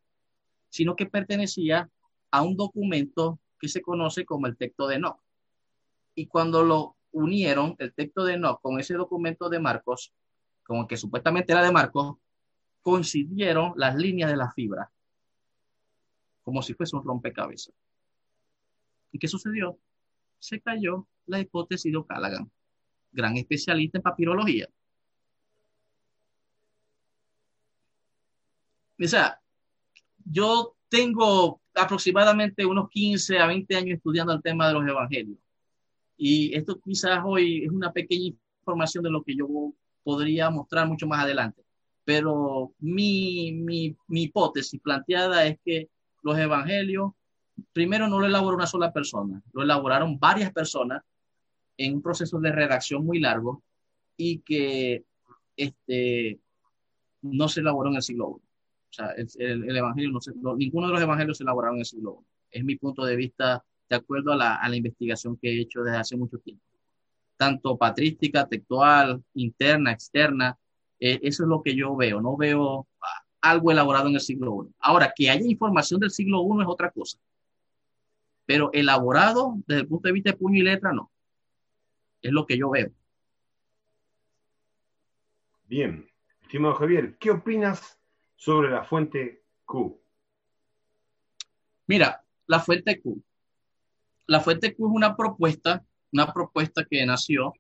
sino que pertenecía a un documento que se conoce como el texto de Enoch. Y cuando lo unieron, el texto de Enoch, con ese documento de Marcos, como que supuestamente era de Marcos, coincidieron las líneas de la fibra, como si fuese un rompecabezas. ¿Y qué sucedió? Se cayó la hipótesis de O'Callaghan, gran especialista en papirología. O sea, yo tengo aproximadamente unos 15 a 20 años estudiando el tema de los evangelios. Y esto quizás hoy es una pequeña información de lo que yo podría mostrar mucho más adelante. Pero mi, mi, mi hipótesis planteada es que los evangelios, primero no lo elaboró una sola persona, lo elaboraron varias personas en un proceso de redacción muy largo y que este, no se elaboró en el siglo I. O sea, el, evangelio, no ninguno de los evangelios se elaboraron en el siglo I. Es mi punto de vista de acuerdo a la, a la investigación que he hecho desde hace mucho tiempo. Tanto patrística, textual, interna, externa, eh, eso es lo que yo veo. No veo ah, algo elaborado en el siglo I. Ahora, que haya información del siglo I es otra cosa. Pero elaborado desde el punto de vista de puño y letra, no. Es lo que yo veo. Bien, estimado Javier, ¿qué opinas sobre la fuente Q? Mira, la fuente Q. La fuente Q es una propuesta, una propuesta que nació,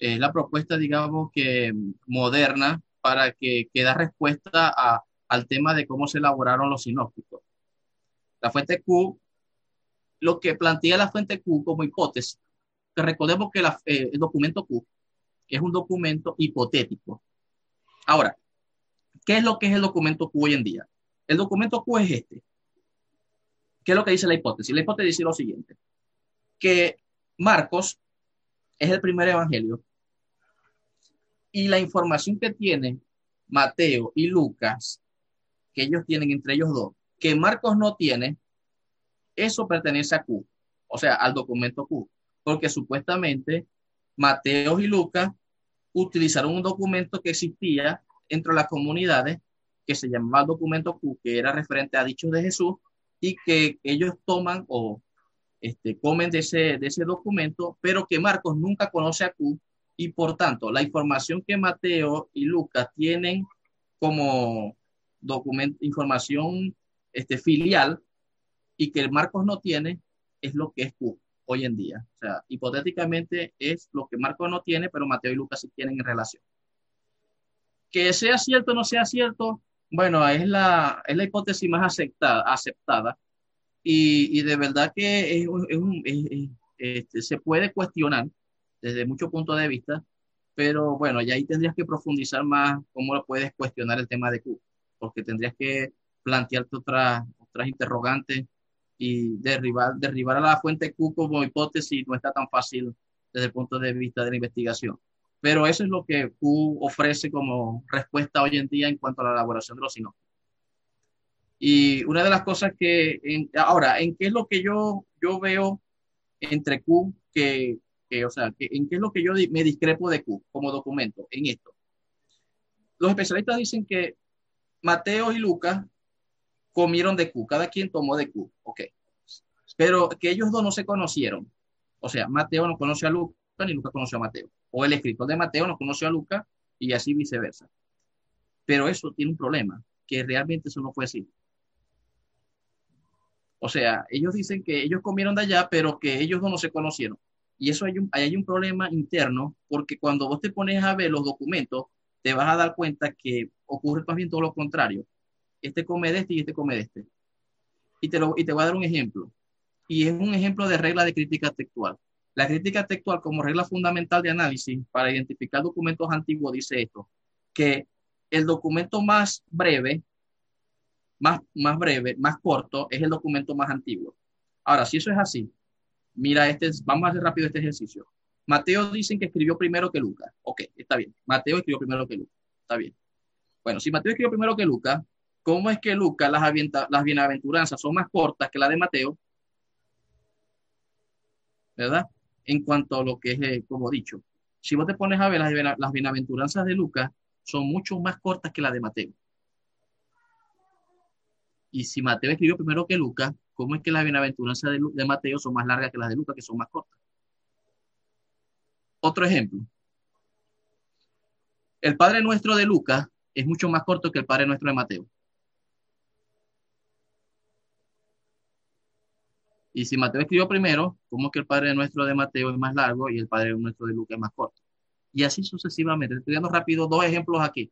es la propuesta, digamos, que moderna para que, que da respuesta a, al tema de cómo se elaboraron los sinópticos. La fuente Q, lo que plantea la fuente Q como hipótesis, que recordemos que eh, el documento Q es un documento hipotético. Ahora, ¿Qué es lo que es el documento Q hoy en día? El documento Q es este. ¿Qué es lo que dice la hipótesis? La hipótesis dice lo siguiente, que Marcos es el primer evangelio y la información que tiene Mateo y Lucas, que ellos tienen entre ellos dos, que Marcos no tiene, eso pertenece a Q, o sea, al documento Q, porque supuestamente Mateo y Lucas utilizaron un documento que existía entre las comunidades que se llamaba documento Q, que era referente a dichos de Jesús, y que ellos toman o este, comen de ese, de ese documento, pero que Marcos nunca conoce a Q, y por tanto, la información que Mateo y Lucas tienen como documento, información este, filial y que Marcos no tiene, es lo que es Q hoy en día. O sea, hipotéticamente es lo que Marcos no tiene, pero Mateo y Lucas sí tienen en relación. Que sea cierto o no sea cierto, bueno, es la, es la hipótesis más aceptada, aceptada y, y de verdad que es, es, este, se puede cuestionar desde muchos puntos de vista, pero bueno, ya ahí tendrías que profundizar más cómo lo puedes cuestionar el tema de Q, porque tendrías que plantearte otras, otras interrogantes y derribar, derribar a la fuente Q como hipótesis no está tan fácil desde el punto de vista de la investigación. Pero eso es lo que Q ofrece como respuesta hoy en día en cuanto a la elaboración de los sinópticos. Y una de las cosas que, ahora, ¿en qué es lo que yo, yo veo entre Q que, que, o sea, en qué es lo que yo me discrepo de Q como documento en esto? Los especialistas dicen que Mateo y Lucas comieron de Q, cada quien tomó de Q, ok. Pero que ellos dos no se conocieron. O sea, Mateo no conoció a Lucas ni Lucas conoció a Mateo. O el escritor de Mateo no conoció a Lucas y así viceversa. Pero eso tiene un problema, que realmente eso no fue así. O sea, ellos dicen que ellos comieron de allá, pero que ellos no se conocieron. Y eso hay un, hay un problema interno, porque cuando vos te pones a ver los documentos, te vas a dar cuenta que ocurre más bien todo lo contrario este come de este y este come de este. Y te, lo, y te voy a dar un ejemplo. Y es un ejemplo de regla de crítica textual. La crítica textual como regla fundamental de análisis para identificar documentos antiguos dice esto, que el documento más breve, más, más breve, más corto, es el documento más antiguo. Ahora, si eso es así, mira, este, vamos a hacer rápido este ejercicio. Mateo dicen que escribió primero que Lucas. Ok, está bien. Mateo escribió primero que Lucas. Está bien. Bueno, si Mateo escribió primero que Lucas, ¿Cómo es que Lucas, las, las bienaventuranzas son más cortas que las de Mateo? ¿Verdad? En cuanto a lo que es, eh, como dicho, si vos te pones a ver las, las bienaventuranzas de Lucas, son mucho más cortas que las de Mateo. Y si Mateo escribió primero que Lucas, ¿cómo es que las bienaventuranzas de, de Mateo son más largas que las de Lucas, que son más cortas? Otro ejemplo. El Padre Nuestro de Lucas es mucho más corto que el Padre Nuestro de Mateo. Y si Mateo escribió primero, ¿cómo que el Padre Nuestro de Mateo es más largo y el Padre Nuestro de Lucas es más corto? Y así sucesivamente. Estoy dando rápido dos ejemplos aquí.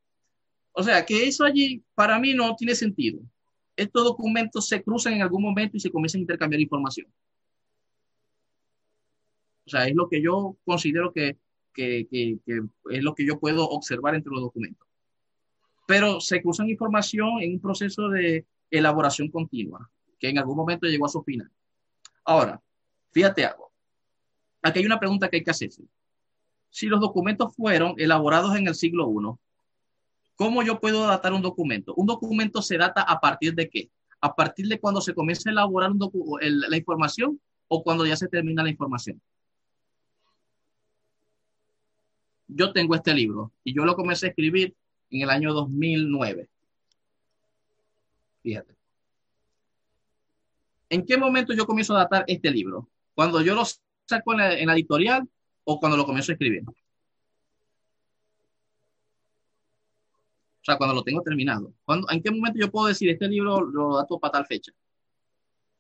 O sea, que eso allí para mí no tiene sentido. Estos documentos se cruzan en algún momento y se comienzan a intercambiar información. O sea, es lo que yo considero que, que, que, que es lo que yo puedo observar entre los documentos. Pero se cruzan información en un proceso de elaboración continua, que en algún momento llegó a su final. Ahora, fíjate algo. Aquí hay una pregunta que hay que hacerse. Si los documentos fueron elaborados en el siglo I, ¿cómo yo puedo datar un documento? Un documento se data a partir de qué? A partir de cuando se comienza a elaborar la información o cuando ya se termina la información. Yo tengo este libro y yo lo comencé a escribir en el año 2009. Fíjate. ¿En qué momento yo comienzo a datar este libro? ¿Cuando yo lo saco en la, editorial o cuando lo comienzo a escribir? O sea, cuando lo tengo terminado. ¿En qué momento yo puedo decir este libro lo dato para tal fecha?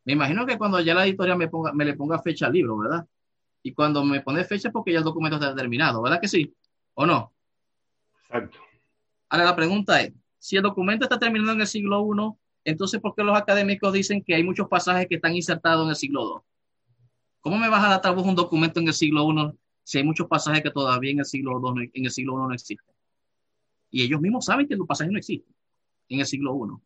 Me imagino que cuando ya la editorial me, ponga, me le ponga fecha al libro, ¿verdad? Y cuando me pone fecha porque ya el documento está terminado, ¿verdad que sí? ¿O no? Exacto. Ahora la pregunta es, si el documento está terminado en el siglo I, entonces, ¿por qué los académicos dicen que hay muchos pasajes que están insertados en el siglo II? ¿Cómo me vas a datar vos un documento en el siglo I si hay muchos pasajes que todavía en el siglo II, en el siglo I no existen? Y ellos mismos saben que los pasajes no existen en el siglo I.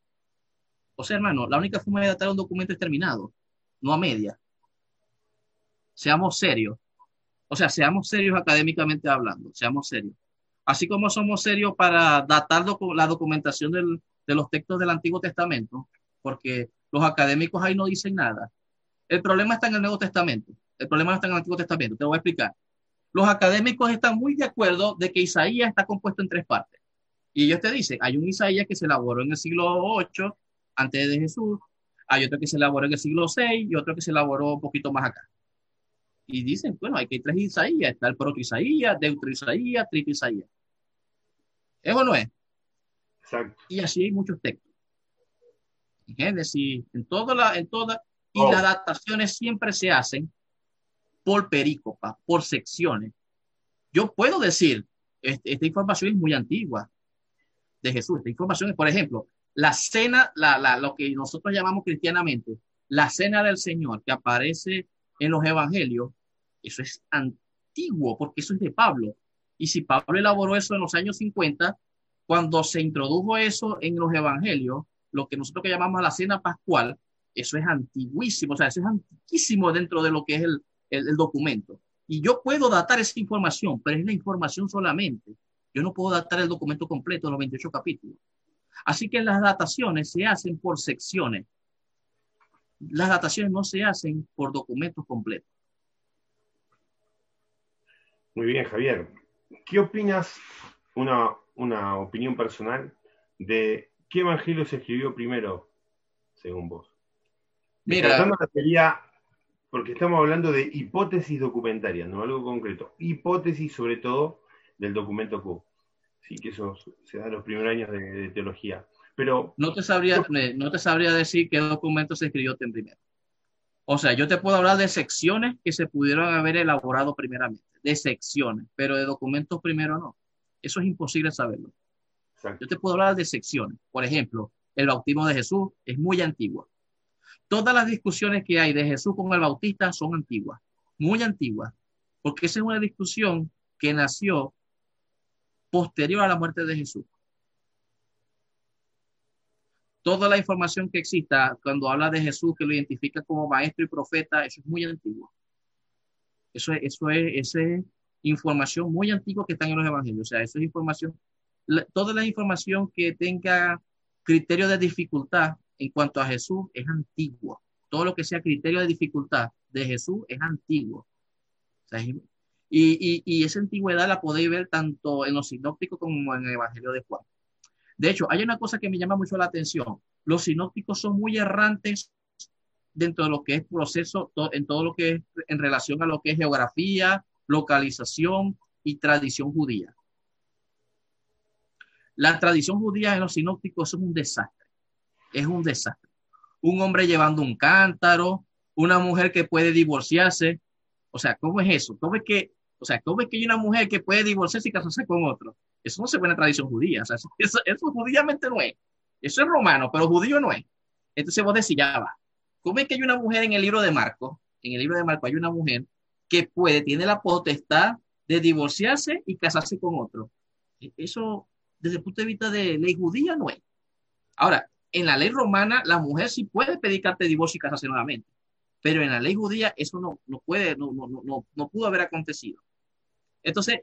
O sea, hermano, la única forma de datar un documento es terminado, no a media. Seamos serios. O sea, seamos serios académicamente hablando, seamos serios. Así como somos serios para datar la documentación del, de los textos del Antiguo Testamento, porque los académicos ahí no dicen nada. El problema está en el Nuevo Testamento. El problema no está en el Antiguo Testamento. Te voy a explicar. Los académicos están muy de acuerdo de que Isaías está compuesto en tres partes. Y ellos te dicen, hay un Isaías que se elaboró en el siglo 8 antes de Jesús, hay otro que se elaboró en el siglo 6 y otro que se elaboró un poquito más acá. Y dicen, bueno, hay que tres Isaías, está el proto Isaías, deutro Isaías, trito Isaías. ¿Es o no es? Exacto. Y así hay muchos textos. En Génesis, en toda la, en toda, y oh. las adaptaciones siempre se hacen por perícopa, por secciones. Yo puedo decir, esta información es muy antigua de Jesús. Esta información es, por ejemplo, la cena, la, la, lo que nosotros llamamos cristianamente, la cena del Señor que aparece en los evangelios, eso es antiguo, porque eso es de Pablo. Y si Pablo elaboró eso en los años 50, cuando se introdujo eso en los evangelios, lo que nosotros llamamos la cena pascual, eso es antiguísimo, o sea, eso es antiquísimo dentro de lo que es el, el, documento. Y yo puedo datar esa información, pero es la información solamente. Yo no puedo datar el documento completo, los 28 capítulos. Así que las dataciones se hacen por secciones. Las dataciones no se hacen por documentos completos. Muy bien, Javier. ¿Qué opinas, una, una opinión personal, de qué evangelio se escribió primero, según vos? Mira, sería, porque estamos hablando de hipótesis documentarias, no algo concreto. Hipótesis, sobre todo, del documento Q. Sí, que eso se da en los primeros años de, teología. Pero. No te, sabría, no te sabría decir qué documento se escribió primero. O sea, yo te puedo hablar de secciones que se pudieron haber elaborado primeramente, de secciones, pero de documentos primero no. Eso es imposible saberlo. Yo te puedo hablar de secciones. Por ejemplo, el bautismo de Jesús es muy antiguo. Todas las discusiones que hay de Jesús con el Bautista son antiguas, muy antiguas, porque esa es una discusión que nació posterior a la muerte de Jesús. Toda la información que exista cuando habla de Jesús, que lo identifica como maestro y profeta, eso es muy antiguo. Eso es, eso es, información muy antigua que está en los evangelios. O sea, eso es información, toda la información que tenga criterio de dificultad en cuanto a Jesús es antiguo. Todo lo que sea criterio de dificultad de Jesús es antiguo. Y, esa antigüedad la podéis ver tanto en los sinópticos como en el Evangelio de Juan. De hecho, hay una cosa que me llama mucho la atención. Los sinópticos son muy errantes dentro de lo que es proceso, en todo lo que es en relación a lo que es geografía, localización y tradición judía. La tradición judía en los sinópticos es un desastre. Es un desastre. Un hombre llevando un cántaro, una mujer que puede divorciarse. O sea, ¿cómo es eso? ¿Cómo es que o sea, ¿cómo es que hay una mujer que puede divorciarse y casarse con otro? Eso no se ve en la tradición judía. Eso, judíamente no es. Eso es romano, pero judío no es. Entonces vos decís, ya va. ¿Cómo es que hay una mujer en el libro de Marco? En el libro de Marco hay una mujer que puede, tiene la potestad de divorciarse y casarse con otro. E, eso, desde el punto de vista de ley judía, no es. Ahora, en la ley romana, la mujer sí puede pedir carta divorcio y casarse nuevamente. Pero en la ley judía eso no, no puede, no, no, no, no pudo haber acontecido. Entonces,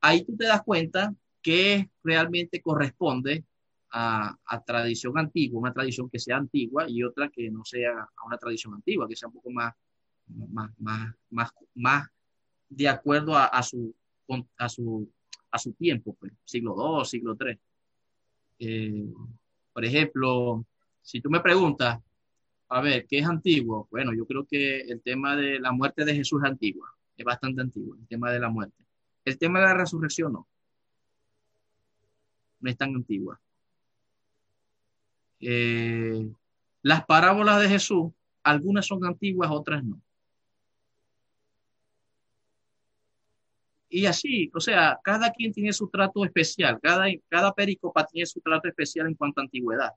ahí tú te das cuenta que realmente corresponde a, tradición antigua, una tradición que sea antigua y otra que no sea a una tradición antigua, que sea un poco más, más, más, más, más de acuerdo a, su, a, su, a su tiempo, pues, siglo II, siglo III. Eh, por ejemplo, si tú me preguntas, a ver, ¿qué es antiguo? Bueno, yo creo que el tema de la muerte de Jesús es antiguo, es bastante antiguo, el tema de la muerte. El tema de la resurrección no. No es tan antigua. Eh, las parábolas de Jesús, algunas son antiguas, otras no. Y así, o sea, cada quien tiene su trato especial, cada, cada pericopa tiene su trato especial en cuanto a antigüedad.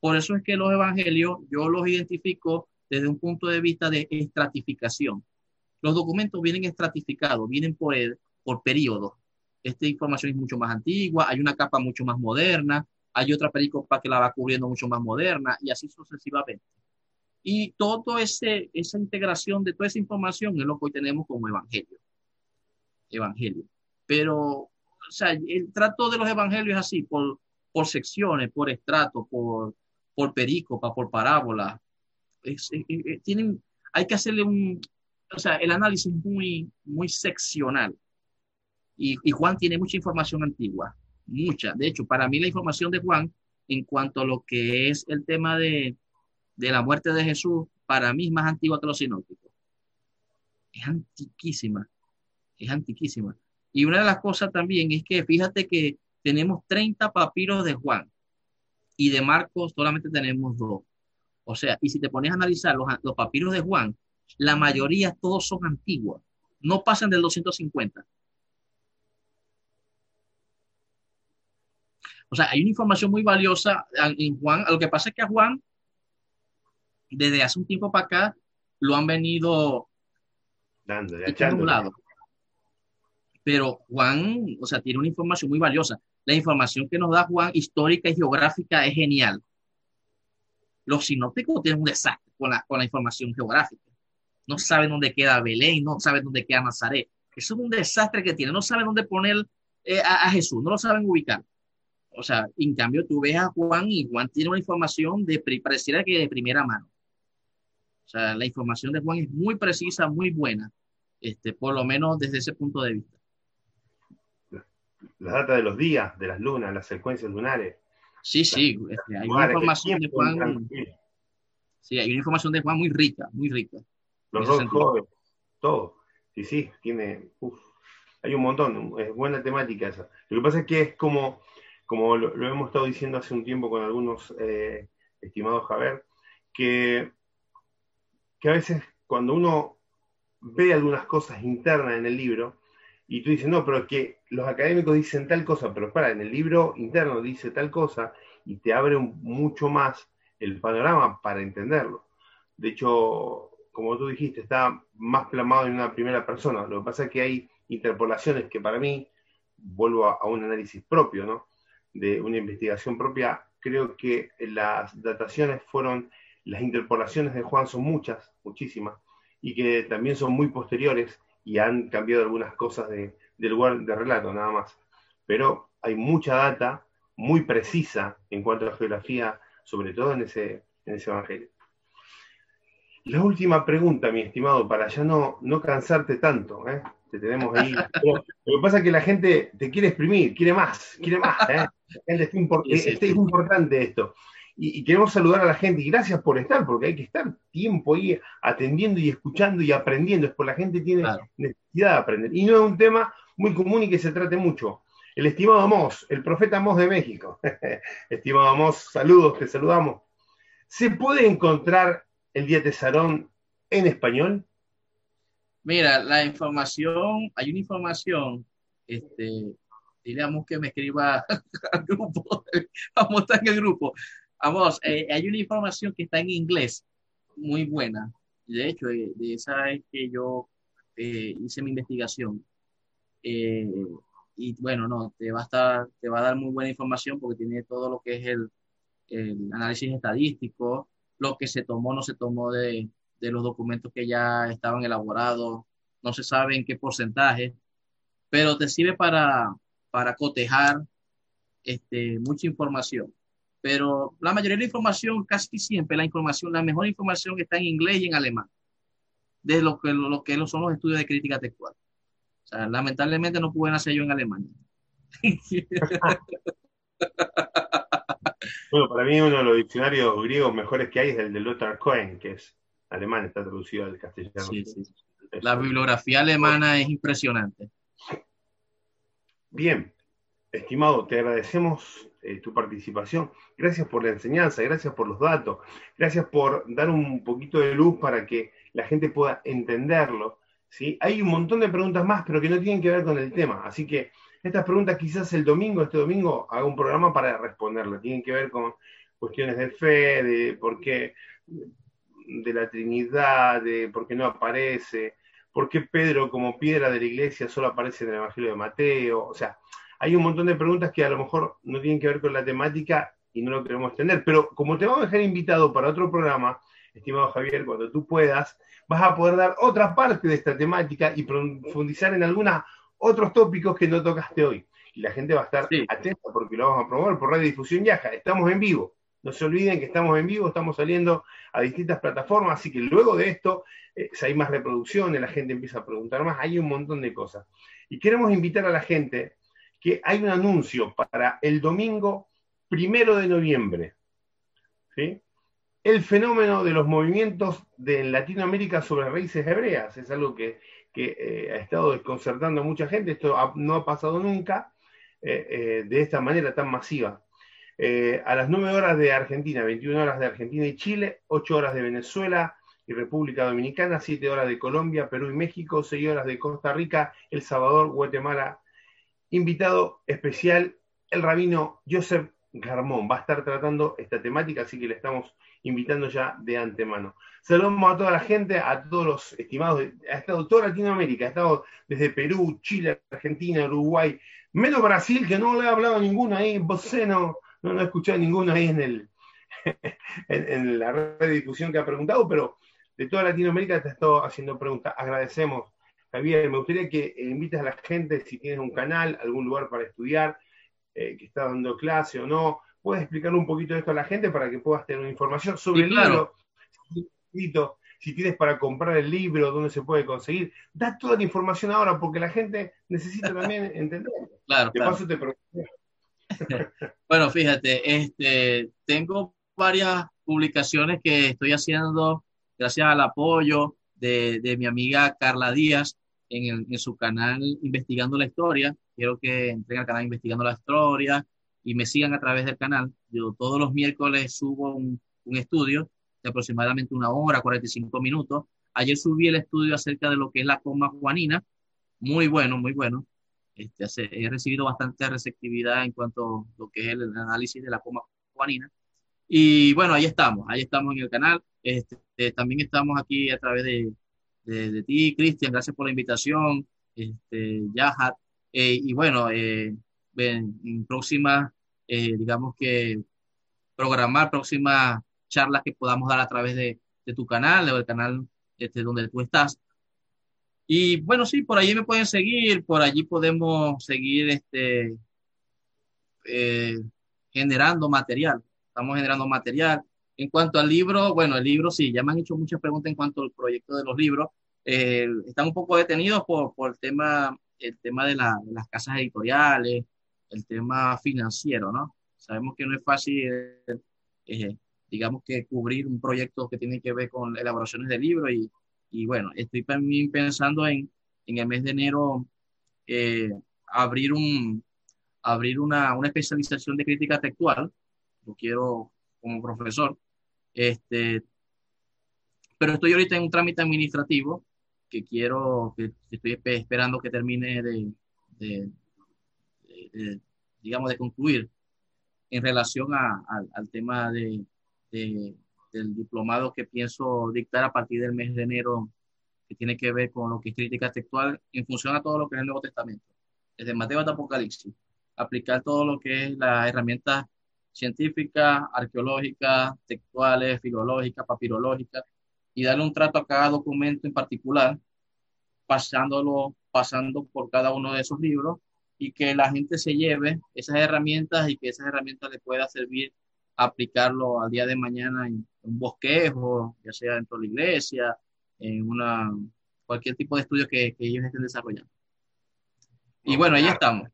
Por eso es que los evangelios yo los identifico desde un punto de vista de estratificación. Los documentos vienen estratificados, vienen por, el, por periodo. Esta información es mucho más antigua, hay una capa mucho más moderna, hay otra pericopa que la va cubriendo mucho más moderna y así sucesivamente. Y ese esa integración de toda esa información es lo que hoy tenemos como evangelio. Evangelio. Pero, o sea, el trato de los evangelios es así, por, por secciones, por estratos, por, por perícopa, por parábola. tienen, hay que hacerle un, o sea, el análisis muy, muy seccional. Y, y, Juan tiene mucha información antigua, mucha. De hecho, para mí la información de Juan en cuanto a lo que es el tema de, de la muerte de Jesús, para mí es más antigua que los sinópticos. Es antiquísima, es antiquísima. Y una de las cosas también es que fíjate que tenemos 30 papiros de Juan y de Marcos solamente tenemos dos. O sea, y si te pones a analizar los, los papiros de Juan, la mayoría todos son antiguos, no pasan del 250. O sea, hay una información muy valiosa en Juan. Lo que pasa es que a Juan, desde hace un tiempo para acá, lo han venido dando, un lado. Pero Juan, o sea, tiene una información muy valiosa. La información que nos da Juan, histórica y geográfica, es genial. Los sinópticos tienen un desastre con la, información geográfica. No saben dónde queda Belén, no saben dónde queda Nazaret. Eso es un desastre que tienen. No saben dónde poner eh, a, a, Jesús, no lo saben ubicar. O sea, en cambio tú ves a Juan y Juan tiene una información de, pareciera que de primera mano. O sea, la información de Juan es muy precisa, muy buena, este, por lo menos desde ese punto de vista las datas de los días, de las lunas, las secuencias lunares. Sí, sí, este, hay una información de Juan. Sí, hay una información de Juan muy rica, muy rica. Los dos jóvenes, todo. Sí, sí, tiene. Uf, hay un montón, es buena temática esa. Lo que pasa es que es como, como lo, hemos estado diciendo hace un tiempo con algunos eh, estimados Javier, que, que a veces cuando uno ve algunas cosas internas en el libro, y tú dices, no, pero es que los académicos dicen tal cosa, pero para, en el libro interno dice tal cosa y te abre mucho más el panorama para entenderlo. De hecho, como tú dijiste, está más plasmado en una primera persona. Lo que pasa es que hay interpolaciones que para mí, vuelvo a, a un análisis propio, ¿no? De una investigación propia, creo que las dataciones fueron, las interpolaciones de Juan son muchas, muchísimas, y que también son muy posteriores y han cambiado algunas cosas de, del lugar de relato, nada más. Pero hay mucha data muy precisa en cuanto a la geografía, sobre todo en ese, en ese evangelio. La última pregunta, mi estimado, para ya no, no cansarte tanto, ¿eh? te tenemos ahí. lo que pasa es que la gente te quiere exprimir, quiere más, quiere más. ¿eh? es importante esto y, queremos saludar a la gente y gracias por estar, porque hay que estar tiempo ahí atendiendo y escuchando y aprendiendo, es porque la gente tiene necesidad de aprender. Y no es un tema muy común y que se trate mucho. El estimado Amos, el profeta Amos de México. *laughs* estimado Amos, saludos, te saludamos. ¿Se puede encontrar el día Tesarón en español? Mira, la información, hay una información, este, digamos que me escriba *laughs* al grupo, vamos a estar en el grupo, Vamos, eh, hay una información que está en inglés muy buena. De hecho, de, esa es que yo eh, hice mi investigación. Eh, y bueno, no, te va, a estar, te va a dar muy buena información porque tiene todo lo que es el, el análisis estadístico, lo que se tomó, no se tomó de, de, los documentos que ya estaban elaborados, no se sabe en qué porcentaje, pero te sirve para, para cotejar este, mucha información pero la mayoría de la información, casi siempre, la información, la mejor información está en inglés y en alemán, de lo que, lo que son los estudios de crítica textual. O sea, lamentablemente no pueden hacer yo en Alemania. *laughs* bueno, para mí uno de los diccionarios griegos mejores que hay es el de Lothar Cohen, que es alemán, está traducido al castellano. Sí, sí. La bibliografía alemana es impresionante. Bien, estimado, te agradecemos eh, tu participación. Gracias por la enseñanza, gracias por los datos, gracias por dar un poquito de luz para que la gente pueda entenderlo. ¿Sí? Hay un montón de preguntas más, pero que no tienen que ver con el tema. Así que estas preguntas quizás el domingo, este domingo, haga un programa para responderlas. Tienen que ver con cuestiones de fe, de por qué, de la Trinidad, de por qué no aparece, por qué Pedro como piedra de la iglesia solo aparece en el Evangelio de Mateo. O sea, hay un montón de preguntas que a lo mejor no tienen que ver con la temática y no lo queremos tener, pero como te vamos a dejar invitado para otro programa, estimado Javier, cuando tú puedas, vas a poder dar otra parte de esta temática y profundizar en algunos otros tópicos que no tocaste hoy. Y la gente va a estar atenta porque lo vamos a promover por Radio Difusión Yaja. Estamos en vivo. No se olviden que estamos en vivo, estamos saliendo a distintas plataformas, así que luego de esto, eh, si hay más reproducciones, la gente empieza a preguntar más, hay un montón de cosas. Y queremos invitar a la gente que hay un anuncio para el domingo primero de noviembre. ¿sí? El fenómeno de los movimientos de Latinoamérica sobre raíces hebreas es algo que, eh, ha estado desconcertando a mucha gente. Esto no ha pasado nunca eh, eh, de esta manera tan masiva. a las 9 horas de Argentina, 21 horas de Argentina y Chile, 8 horas de Venezuela y República Dominicana, 7 horas de Colombia, Perú y México, 6 horas de Costa Rica, El Salvador, Guatemala. Invitado especial, el rabino Joseph Garmón. Va a estar tratando esta temática, así que le estamos invitando ya de antemano. Saludamos a toda la gente, a todos los estimados, ha estado toda Latinoamérica, ha estado desde Perú, Chile, Argentina, Uruguay, menos Brasil, que no le ha hablado ninguno ahí, vos no, no, he escuchado ninguno ahí en, el, *laughs* en, la red de difusión que ha preguntado, pero de toda Latinoamérica te ha estado haciendo preguntas. Agradecemos, Javier, me gustaría que invites a la gente, si tienes un canal, algún lugar para estudiar, eh, que está dando clase o no, puedes explicarle un poquito de esto a la gente para que puedas tener información sobre el libro, si tienes para comprar el libro, dónde se puede conseguir. Da toda la información ahora porque la gente necesita también *laughs* entender. Claro, de paso te *laughs* Bueno, fíjate, este, tengo varias publicaciones que estoy haciendo gracias al apoyo de, mi amiga Carla Díaz en, en, su canal Investigando la Historia. Quiero que entren al canal Investigando la Historia, y me sigan a través del canal. Yo todos los miércoles subo un, estudio de aproximadamente una hora, 45 minutos. Ayer subí el estudio acerca de lo que es la coma juanina. Muy bueno, muy bueno. Este, he recibido bastante receptividad en cuanto a lo que es el análisis de la coma juanina. Y bueno, ahí estamos, ahí estamos en el canal. Este, también estamos aquí a través de, de, ti, Cristian, gracias por la invitación. Este, Yahat. Eh, y bueno, eh, en, próximas eh, digamos que programar próximas charlas que podamos dar a través de, tu canal o el canal este, donde tú estás. Y bueno, sí, por allí me pueden seguir, por allí podemos seguir este, generando material. Estamos generando material. En cuanto al libro, bueno, el libro sí, ya me han hecho muchas preguntas en cuanto al proyecto de los libros. Están un poco detenidos por, por el tema, el tema de, la, de las casas editoriales, el tema financiero, ¿no? Sabemos que no es fácil, eh, digamos que cubrir un proyecto que tiene que ver con elaboraciones de libros y, y bueno, estoy también pensando en, en el mes de enero eh, abrir, un, abrir una, una especialización de crítica textual, lo quiero como profesor, este, pero estoy ahorita en un trámite administrativo que quiero, que estoy esperando que termine de, de digamos, de concluir en relación al tema de, del diplomado que pienso dictar a partir del mes de enero, que tiene que ver con lo que es crítica textual en función a todo lo que es el Nuevo Testamento, desde Mateo hasta Apocalipsis, aplicar todo lo que es las herramientas científicas, arqueológicas, textuales, filológicas, papirológicas, y darle un trato a cada documento en particular, pasándolo, pasando por cada uno de esos libros y que la gente se lleve esas herramientas y que esas herramientas le pueda servir a aplicarlo al día de mañana en un bosquejo, ya sea dentro de la iglesia, en una, cualquier tipo de estudio que, ellos estén desarrollando. Y bueno, ahí estamos.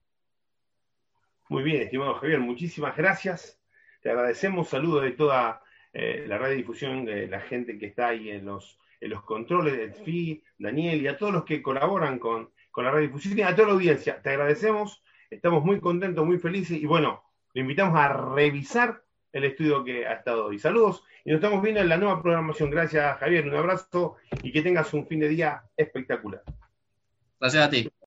Muy bien, estimado Javier, muchísimas gracias. Te agradecemos. Saludos de toda eh, la radiodifusión, de la gente que está ahí en los, en los controles, del FI, Daniel y a todos los que colaboran con, con la radiodifusión y a toda la audiencia. Te agradecemos, estamos muy contentos, muy felices y bueno, le invitamos a revisar el estudio que ha estado hoy. Saludos y nos estamos viendo en la nueva programación. Gracias Javier, un abrazo y que tengas un fin de día espectacular. Gracias a ti.